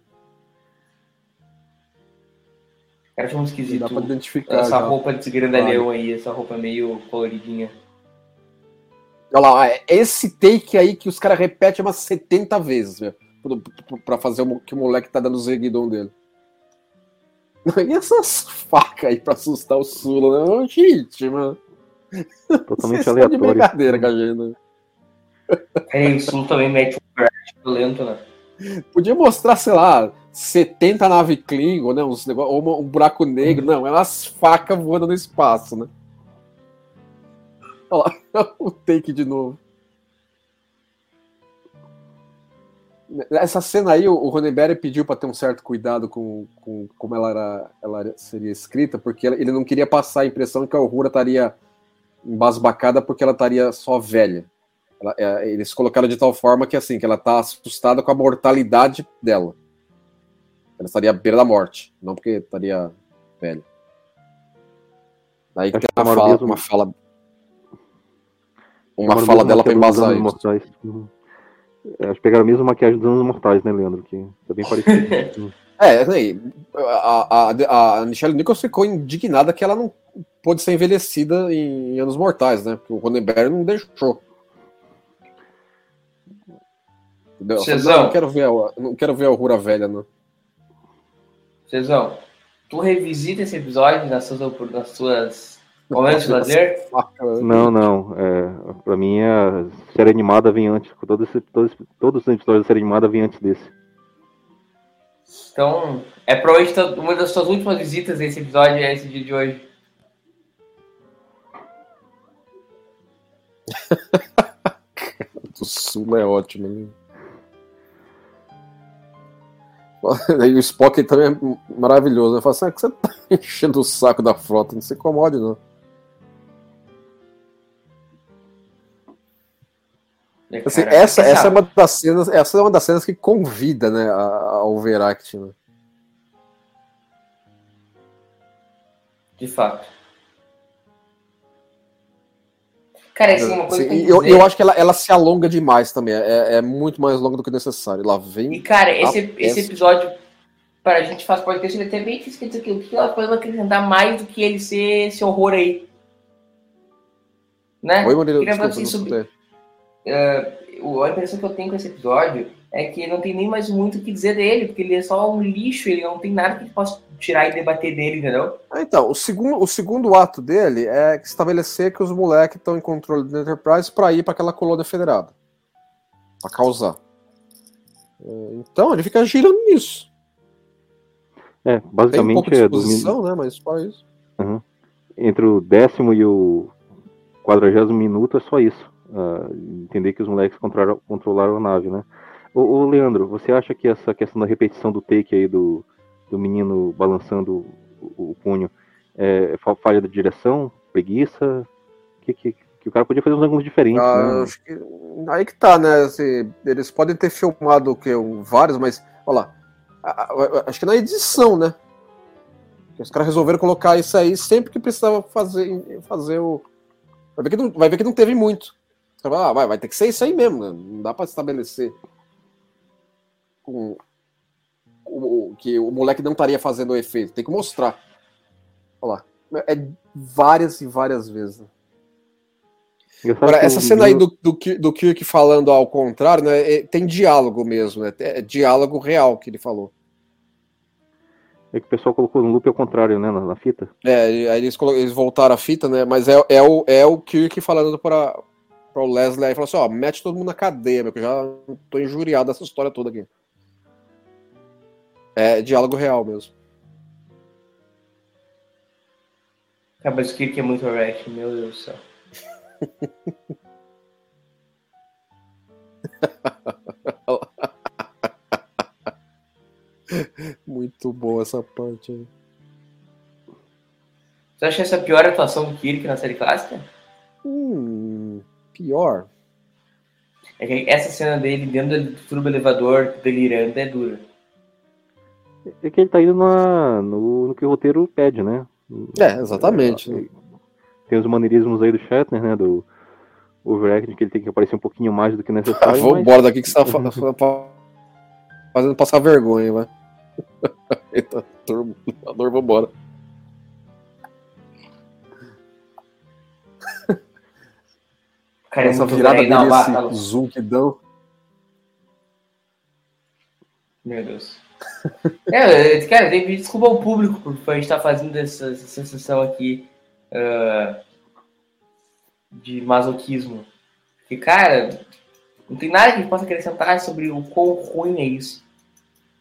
Cara, muito Dá esquisito. pra identificar. Essa já. roupa de grandalhão aí, essa roupa meio coloridinha. Olha lá, é esse take aí que os caras repetem umas 70 vezes, pro- Pra fazer o que o moleque tá dando o zeguidão dele. E essas facas aí pra assustar o Sula, né? Gente, mano. Totalmente Vocês estão de aleatório. brincadeira com a gente, né? Peraí, o Sul também mete um crash violento, né? Podia mostrar, sei lá, 70 nave Klingon, né? Uns negócio, ou um buraco negro. Não, é umas facas voando no espaço, né? Olha lá, o take de novo. Essa cena aí, o Ronenberry pediu para ter um certo cuidado com, com como ela, era, ela seria escrita, porque ele não queria passar a impressão que a Uhura estaria embasbacada porque ela estaria só velha. Ela, é, eles colocaram de tal forma que assim, que ela está assustada com a mortalidade dela. Ela estaria à beira da morte, não porque estaria velha. Daí que tomaram fala, uma fala, uma fala mesmo dela para embasar isso. Mortais. Uhum. É, Acho que pegaram a mesma maquiagem dos anos mortais, né, Leandro? Que tá bem parecido. É, assim, a, a, a Michelle Nichols ficou indignada que ela não pôde ser envelhecida em, Anos Mortais, né? Porque o Ronenberg não deixou. Falou, Cezão. não, não quero ver a, não quero ver a Rura velha, não. Cezão, tu revisita esse episódio nas suas, nas suas momentos de lazer? Né? Não, não. É, pra mim, a série animada vem antes. Todo esse- todos, todos os episódios da série animada vêm antes desse. Então, é provavelmente uma das suas últimas visitas a esse episódio, é esse dia de hoje. O Sula é ótimo, né? Aí o Spock também é maravilhoso. Eu falo assim, ah, que você tá enchendo o saco da frota, não se incomode, não. É, Assim, essa, essa é uma das cenas, essa é uma das cenas que convida, né, a- ao Overact, né? De fato. Cara, assim, uma coisa Assim, que eu e eu, dizer- eu acho que ela, ela se alonga demais também. É, é muito mais longa do que necessário. Ela E, vem. cara, esse, esse episódio, para a gente faz podcast, ele é até bem difícil que o que ela pode acrescentar mais do que ele ser esse horror aí. Né? Oi, Murilo, desculpa, assim sobre- o- a impressão que eu tenho com esse episódio é que não tem nem mais muito o que dizer dele, porque ele é só um lixo, ele não tem nada que possa tirar e debater dele, entendeu? Ah, então, o segundo, o segundo ato dele é estabelecer que os moleques estão em controle da Enterprise para ir para aquela colônia federada. Para causar. É, Então, ele fica girando nisso. É, Tem um basicamente de é do, né? Mas para isso. entre o décimo e o quadragésimo minuto é só isso. Ah, entender que os moleques controlaram, controlaram a nave, né? Ô, ô, Leandro, você acha que essa questão da repetição do take aí do, do menino balançando o, o punho é fa- falha da direção, preguiça? Que, que, que o cara podia fazer uns ângulos diferentes, Ah, né? acho que- aí que tá, né? assim, eles podem ter filmado? Um- vários, mas olha lá. a- a- acho que na edição, né? Os caras resolveram colocar isso aí sempre que precisava fazer, fazer o. Vai ver que não, vai ver que não teve muito. Ah, vai, vai ter que ser isso aí mesmo, né? Não dá pra estabelecer que o moleque não estaria fazendo o efeito. Tem que mostrar. Olha lá. É várias e várias vezes. né? Agora, essa cena aí do, do, do Kirk falando ao contrário, né? é- tem diálogo mesmo, né? É diálogo real que ele falou. É que o pessoal colocou no loop ao contrário, né, na, na fita. É, aí eles, eles voltaram a fita, né? Mas é, é, o, é o Kirk falando para o Leslie aí, falou assim, ó, mete todo mundo na cadeia, meu, que eu já tô injuriado dessa história toda aqui. É diálogo real mesmo. Cara, mas o Kirk é muito overacting, meu Deus do céu. Muito boa essa parte aí. Você acha essa a pior atuação do Kirk na série clássica? Hum, pior. É que essa cena dele dentro do turbo elevador, delirando, é dura. É que ele tá indo na, no, no que o roteiro pede, né? É, exatamente. né? Tem os maneirismos aí do Shatner, né? Do overacting, que ele tem que aparecer um pouquinho mais do que Ah, necessário. vou mas- embora daqui que você tá fa- fa- fazendo passar vergonha, vai. Eita, turbo, vou embora. Cara, é Essa muito virada overacting. dele, Não, esse tá louco. zoom que dão. Meu Deus. é, eu- cara, tem que desculpa ao público por a gente estar fazendo essa, essa sensação aqui ah, de masoquismo. Porque, cara, não tem nada que a gente possa acrescentar sobre o quão ruim é isso.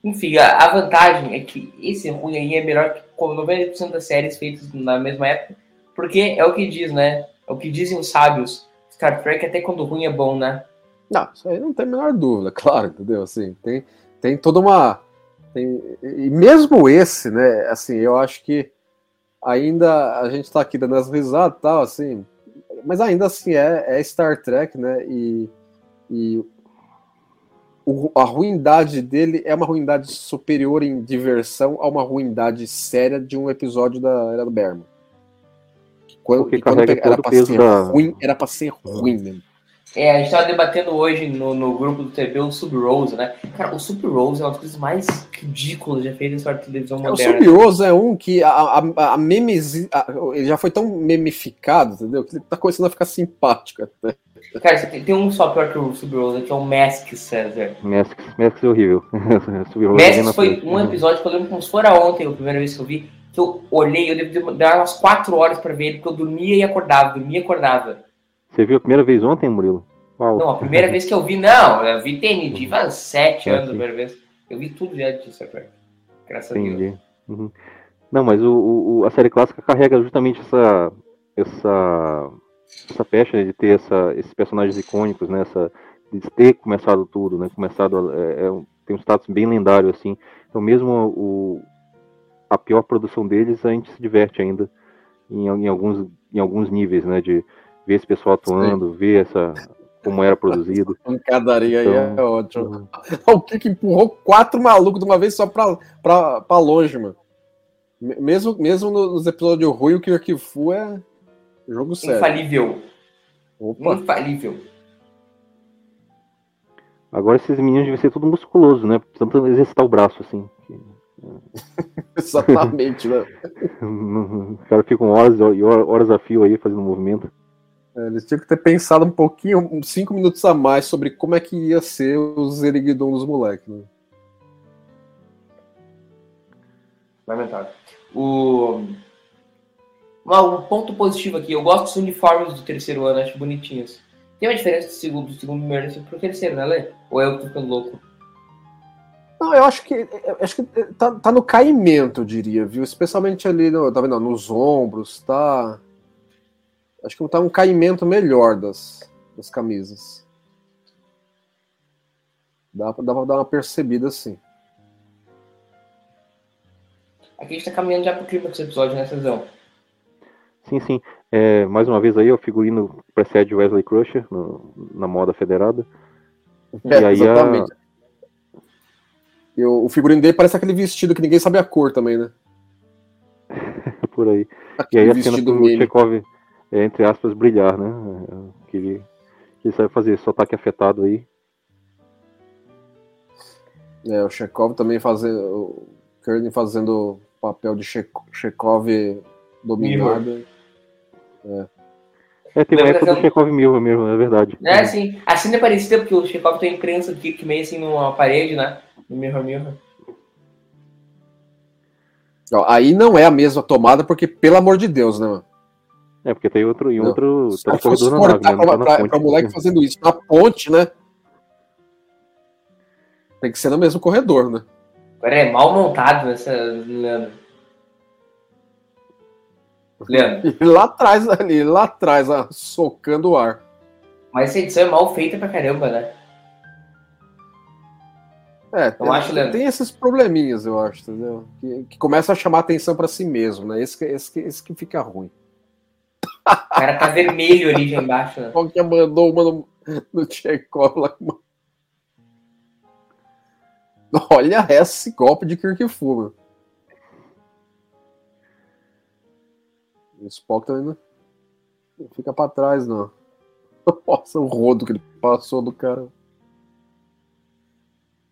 Enfim, a, a vantagem é que esse ruim aí é melhor que com 90% das séries feitas na mesma época, porque é o que diz, né? É o que dizem os sábios. Star Trek, até quando ruim é bom, né? Não, isso aí não tem a menor dúvida, claro, entendeu? Assim, tem, tem toda uma. Tem, e mesmo esse, né? Assim, eu acho que ainda a gente está aqui dando as risadas e tal, assim, mas ainda assim é, é Star Trek, né? E, e o, a ruindade dele é uma ruindade superior em diversão a uma ruindade séria de um episódio da Era do Berman. Quando, Porque quando carrega era todo o pra peso ser da- ruim, era pra ser ruim mesmo. É, a gente tava debatendo hoje no, no grupo do TV o Sub Rose, né? Cara, o Sub Rose é uma das coisas mais ridículas já feitas na história da televisão É, o moderna. Subioso é um que a, a, a memesi- a- ele já foi tão memificado, entendeu? Que ele tá começando a ficar simpático até. Cara, você tem, tem um só pior que o Sub Rose, que é o Mask César. Masks, Masks é horrível. Na Mask foi um episódio que eu lembro como se fora ontem, a primeira vez que eu vi, que eu olhei, eu devo dar umas quatro horas pra ver ele, porque eu dormia e acordava, dormia e acordava. Você viu a primeira vez ontem, Murilo? Uau. Não, a primeira vez que eu vi, não, eu vi TNT faz sete Ah, anos a primeira vez. Eu vi tudo já de Star Trek. Graças a Deus. Entendi. Uhum. Não, mas o, o- a série clássica carrega justamente essa essa essa pecha de ter essa, esses personagens icônicos, né? Essa, de ter começado tudo, né? Começado é, é tem um status bem lendário assim. Então mesmo o, a pior produção deles a gente se diverte ainda em, em alguns em alguns níveis, né? De ver esse pessoal atuando, ver essa como era produzido. Pancadaria aí Então, é ótimo. O Kirk empurrou quatro malucos de uma vez só pra, pra, pra longe, mano. Me- Mesmo, mesmo nos episódios ruins, o Kirk Fu é jogo sério. Infalível. Opa, Infalível. Agora esses meninos devem ser tudo musculoso, né? Precisam exercitar o braço assim. exatamente, né? Os caras ficam horas e horas a fio aí fazendo movimento. É, Eles tinham que ter pensado um pouquinho, uns cinco minutos a mais sobre como é que ia ser os eriguidons dos moleques, né? Lamentável. O... Ah, um ponto positivo aqui, eu gosto dos uniformes do terceiro ano, acho bonitinhos. Tem uma diferença do segundo, do segundo primeiro pro terceiro, né, Lê? Ou eu tô ficando louco? Não, eu acho que eu acho que tá, tá no caimento, eu diria, viu? Especialmente ali no, tá vendo? nos ombros, tá. Acho que tá um caimento melhor das, das camisas. Dá pra, dá pra dar uma percebida assim. Aqui a gente tá caminhando já pro clima desse episódio, né, Cezão? Sim, sim. É, mais uma vez aí, o figurino precede Wesley Crusher no- na moda federada. E aí a- exatamente. E o, o figurino dele parece aquele vestido que ninguém sabe a cor também, né? Por aí. E Aquele aí a cena meme. Chekhov, é, entre aspas, brilhar, né? É, Que ele, que ele sabe fazer sotaque afetado aí. É, o Chekhov também fazendo. O Kearney fazendo o papel de Che- Chekhov dominado. É, tem uma época do Chekhov Milva mesmo, é verdade. É, sim. A cena é parecida porque o Chekhov tem imprensa aqui que meio assim numa parede, né? No Mirror Mirror. Ó, aí não é a mesma tomada, porque, pelo amor de Deus, né, mano? É, porque tem outro, em Não. outro. Se Tá fosse nave, cortar né? Não pra, tá na pra, pra moleque fazendo isso na ponte, né? Tem que ser no mesmo corredor, né? Agora é mal montado nessa. Leandro. Leandro, E lá atrás, ali, lá atrás, socando o ar. mas essa edição é mal feita pra caramba, né? É, tem, acho, tem esses probleminhas, eu acho, entendeu? Que, que começa a chamar atenção pra si mesmo, né? Esse, que- esse, esse que fica ruim. O cara tá vermelho ali já embaixo, né? Qual que mandou uma no, no Tchekov lá? Olha esse golpe de Kirk Fu, O Spock também não não fica pra trás, não. Nossa, o rodo que ele passou do cara.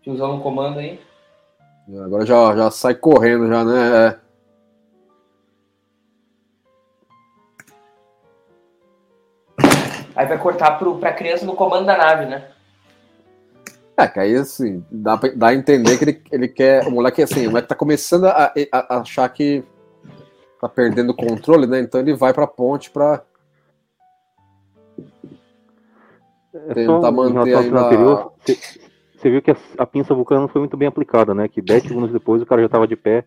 Tiozão no comando aí. Agora já, já sai correndo, já, né? É. Aí vai cortar pro, pra criança no comando da nave, né? É, que aí assim, dá, pra- dá a entender que ele, ele quer. O moleque, assim, o moleque tá começando a, a- a achar que tá perdendo o controle, né? Então ele vai pra ponte pra. É tentar manter na- anterior, você, você viu que a, a pinça vulcana não foi muito bem aplicada, né? Que 10 segundos depois o cara já tava de pé,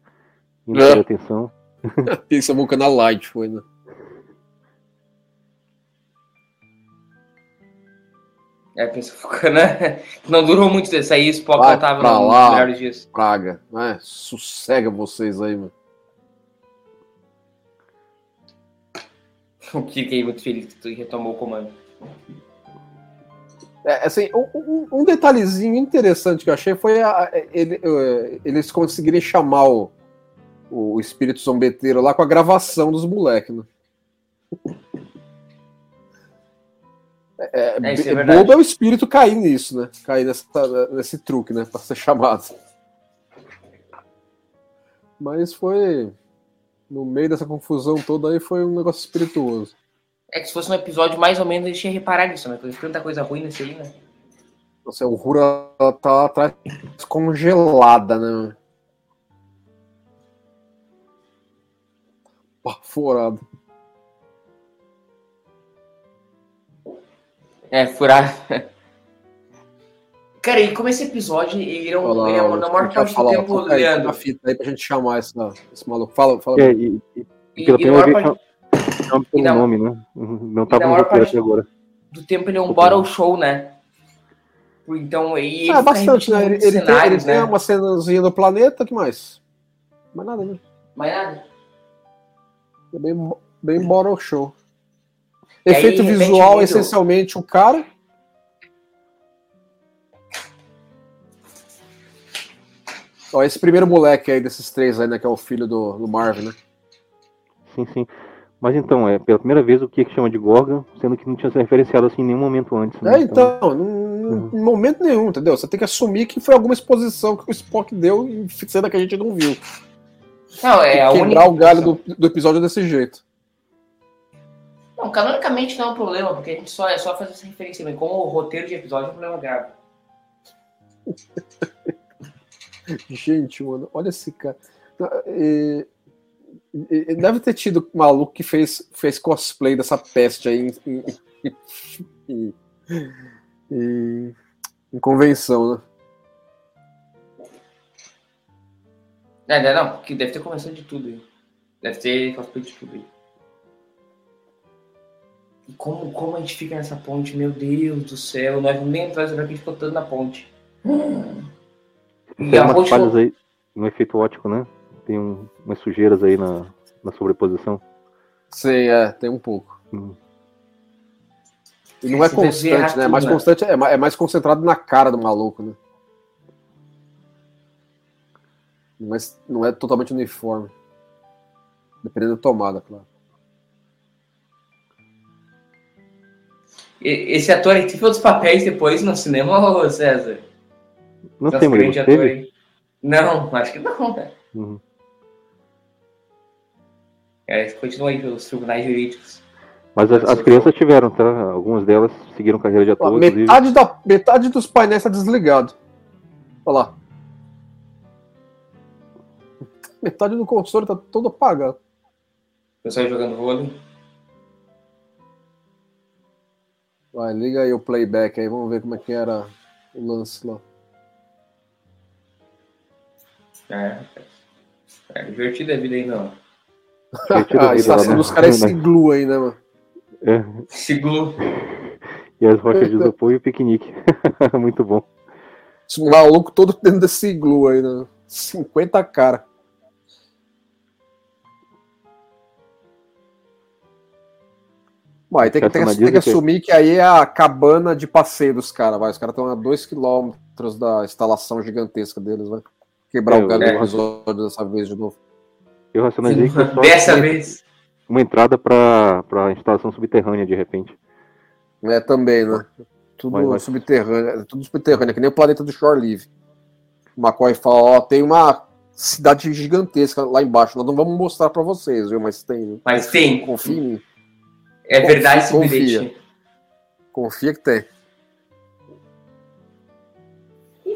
indo É. atenção. Isso é Vulcana Light, foi, né? É, pensou né? Não durou muito desse aí, Spock não tava nos lá. melhores dias. Praga, né? Sossega vocês aí, mano. O Kirk aí muito feliz que retomou o comando. É, assim, um, um- detalhezinho interessante que eu achei foi a- ele- eh, eles conseguirem chamar o, o espírito zombeteiro lá com a gravação dos moleques, né? É, É, isso é é verdade. bobo é o espírito cair nisso, né? Cair nessa- nesse truque, né? Pra ser chamado. Mas foi. No meio dessa confusão toda aí foi um negócio espirituoso. É que se fosse um episódio mais ou menos, a gente ia reparar nisso, né? Tem tanta coisa ruim nesse aí, né? Nossa, o Rura tá lá atrás congelada, né? Baforado. É, furar. Cara, e como esse episódio, ele é, um, Olha lá, ele é na maior parte do fala, ó, tempo, toca aí, fita aí pra gente chamar essa, esse maluco. Fala, fala. É, e, e, E, pelo e na- nome, né? Não tava na no roteiro até agora. do tempo ele é um bottle show, né? Então, e ele É, fica bastante, né? Ele, ele tem, ele cenários, tem né? uma cenazinha do planeta, que mais? Mais nada, né? Mais nada. É bem, bem bottle show. E aí, Efeito repente, visual, essencialmente, o cara. Ó, esse primeiro moleque aí desses três aí, né? Que é o filho do, do Marvin, né? Sim, sim. Mas então, é pela primeira vez o que chama de Gorgon, sendo que não tinha se referenciado assim em nenhum momento antes. Né? É, então, num- em momento nenhum, entendeu? Você tem que assumir que foi alguma exposição que o Spock deu e cena que a gente não viu. Não, é a Quebrar única o galho do, do episódio desse jeito. Não, canonicamente não é um problema, porque a gente só é só fazer essa referência, mas como o roteiro de episódio é um problema grave. Gente, mano, olha esse cara. E- e- e deve ter tido maluco que fez, fez cosplay dessa peste aí em, em- em- convenção, né? É, né, não, porque deve ter começado de tudo. Deve ter cosplay de tudo. E como, como a gente fica nessa ponte, meu Deus do céu, nós nem atrás da gente ficou tanto na ponte. Hum. Tem umas falhas aí no efeito ótico, né? Tem um- umas sujeiras aí na, na sobreposição. Sim, é, tem um pouco. Hum. E não é errar constante, né? É mais né? constante, é mais, é mais concentrado na cara do maluco, né? Mas não é totalmente uniforme. Dependendo da tomada, claro. Esse ator aí teve outros papéis depois no cinema, César? Não Nosso Murilo, grande ator teve? aí. Não, acho que não, né? Uhum. É, continua aí pelos tribunais jurídicos. Mas as, as crianças tiveram, tá? Algumas delas seguiram carreira de Ó, ator, inclusive. metade, da, metade dos painéis tá desligado. Olha lá. Metade do console tá todo apagado. O pessoal jogando vôlei. Vai, liga aí o playback aí, vamos ver como é que era o lance lá. É, é divertida a vida aí, não. Divertido a estação dos caras é esse glue aí, né, mano? É, Seguro. e as rochas de isopor e o piquenique. Muito bom. Esse maluco todo dentro desse glue aí, né? 50 cara. Aí tem que, tem que- tem que assumir que aí é a cabana de passeio dos caras, vai. Os caras estão a 2km da instalação gigantesca deles, vai. Quebrar É, o galho é. do episódio dessa vez de novo. Eu racionalizei que só Dessa uma, vez. uma entrada para a instalação subterrânea, de repente. É, também, né? Tudo Vai, vai. subterrâneo, tudo subterrâneo, é que nem o planeta do Shore Leave. O McCoy fala, ó, tem uma cidade gigantesca lá embaixo, nós não vamos mostrar pra vocês, viu? Mas tem. Mas tem. Confia em mim. É verdade esse Confia. Confia que tem.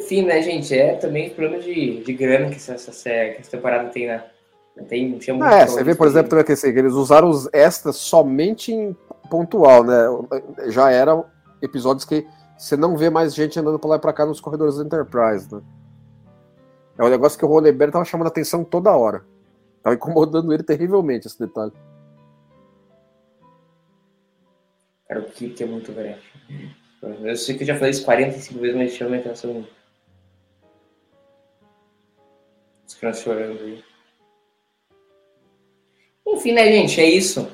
Enfim, né, gente? É também problema de, de grana que essa, essa, que temporada tem, né? Tem, não tinha muito É, você vê, por exemplo, também que assim, que eles usaram os extras somente em pontual, né? Já eram episódios que você não vê mais gente andando pra lá e pra cá nos corredores da Enterprise, né? É um negócio que o Roddenberry tava chamando a atenção toda hora. Tava incomodando ele terrivelmente esse detalhe. Cara, o Kirk é muito grande. Eu sei que eu já falei isso 45 vezes, mas chama minha atenção. As crianças chorando aí. Enfim, né, gente? É isso.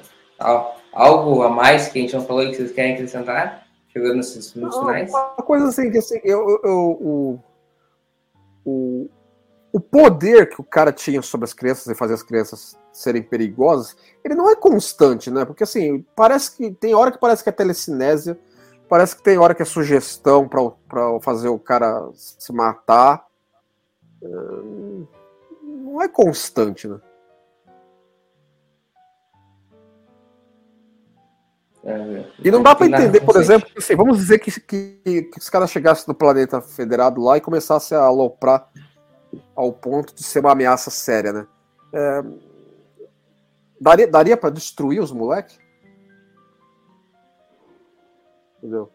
Algo a mais que a gente não falou e que vocês querem acrescentar? Chegando nesses minutos finais? Uma coisa assim, que assim, eu, eu, o, o, o poder que o cara tinha sobre as crianças e fazer as crianças serem perigosas, ele não é constante, né? Porque assim, parece que tem hora que parece que é telecinésia, parece que tem hora que é sugestão para fazer o cara se matar. Não é constante, né? É, e não dá para entender, por exemplo, assim, vamos dizer que, que, que os caras chegassem no planeta federado lá e começassem a aloprar ao ponto de ser uma ameaça séria, né? É, daria daria para destruir os moleques? Entendeu?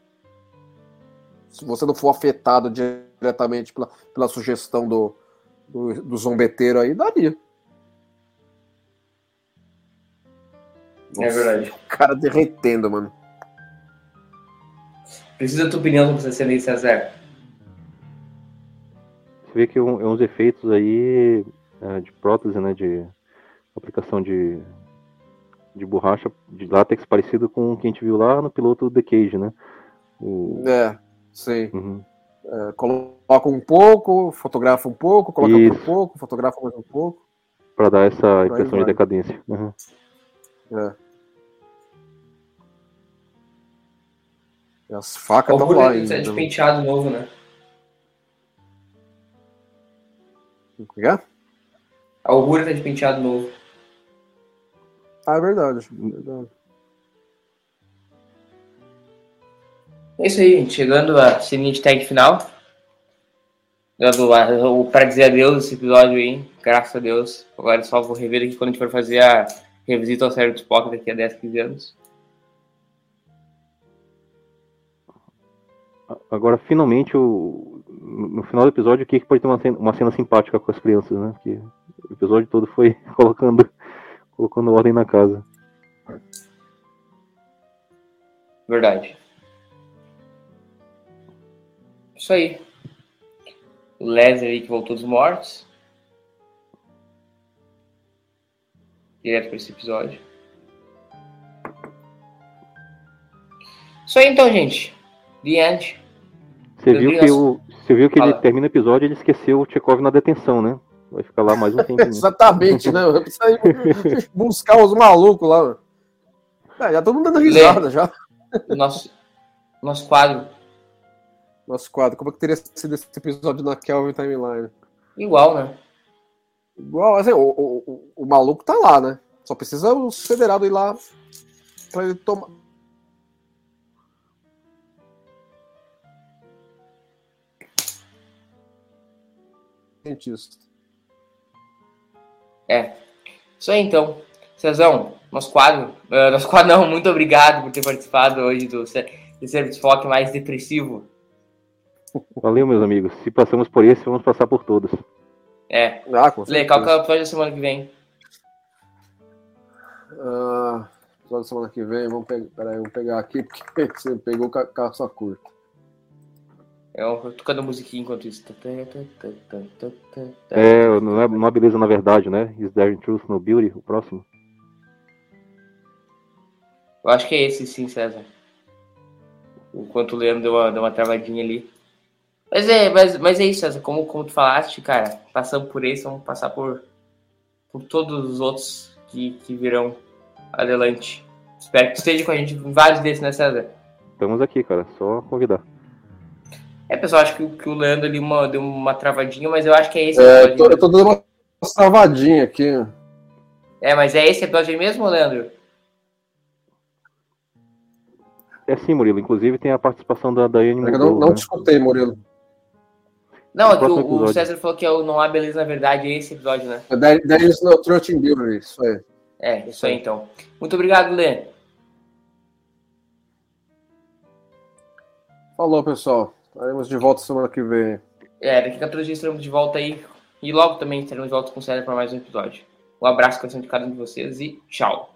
Se você não for afetado diretamente pela, pela sugestão do, do, do zombeteiro aí, daria. É verdade. O cara derretendo, mano. Precisa da tua opinião sobre essa cena aí, César. Você vê que é, um, é uns efeitos aí é, de prótese, né? De aplicação de, de borracha de látex parecido com o que a gente viu lá no piloto The Cage, né? O... É, sim. Uhum. É, coloca um pouco, fotografa um pouco, coloca Isso. um pouco, fotografa mais um pouco. Para dar essa impressão de decadência. Uhum. É. E as facas estão lá ainda. É de penteado novo, né? O que é? A Augura tá de penteado novo. Ah, é verdade. verdade. É isso aí, gente. Chegando a ceninha de tag final. Pra dizer adeus esse episódio aí. Graças a Deus. Agora só vou rever aqui quando a gente for fazer a revisita ao série do Spock daqui a 10, 15 anos. Agora, finalmente, o, no final do episódio, o que pode ter uma cena, uma cena simpática com as crianças, né? Porque o episódio todo foi colocando, colocando ordem na casa. Verdade. Isso aí. O Leslie aí que voltou dos mortos. Direto para esse episódio. Isso aí então, gente. The End. Você viu, que o, você viu que ele termina o episódio e ele esqueceu o Tchekov na detenção, né? Vai ficar lá mais um tempo. Exatamente, né? Eu preciso buscar os malucos lá. É, já todo mundo dando risada Lê. já. Nosso, nosso quadro. Nosso quadro. Como é que teria sido esse episódio na Kelvin Timeline? Igual, né? Igual, assim, o, o, o, o maluco tá lá, né? Só precisa os federados ir lá pra ele tomar. cientista. É. Isso aí então. Cezão, nosso quadro. Uh, nosso quadro não, muito obrigado por ter participado hoje do Service Foque mais depressivo. Valeu, meus amigos. Se passamos por esse, vamos passar por todos. É. Ah, com Lê, qual que é o episódio da semana que vem? Uh, episódio da semana que vem, vamos pegar, peraí, vamos pegar aqui, porque você pegou calça curta. Eu tô tocando musiquinha enquanto isso. É, não é uma beleza na verdade, né? Is there truth no beauty? O próximo? Eu acho que é esse sim, César. Enquanto o Leandro deu uma, deu uma travadinha ali. Mas é, mas, mas é isso, César. Como, como tu falaste, cara, passamos por esse, vamos passar por, por todos os outros que, que virão adelante. Espero que esteja com a gente em vários desses, né, César? Estamos aqui, cara. Só convidar. É, pessoal, acho que, que o Leandro ali uma, deu uma travadinha, mas eu acho que é esse. É, eu tô, eu tô dando uma travadinha aqui. É, mas é esse episódio aí mesmo, Leandro? É sim, Murilo. Inclusive tem a participação da Daiane. Eu não, não né? te escutei, Murilo. Não, é que o, César falou que é o Não Há Beleza na Verdade, é esse episódio, né? É 10 no Trotting Builder, isso aí. É, isso aí então. Muito obrigado, Lê. Falou, pessoal. Estaremos de volta semana que vem. É, daqui a 14 dias estaremos de volta aí. E logo também estaremos de volta com o César para mais um episódio. Um abraço, coração de cada um de vocês e tchau.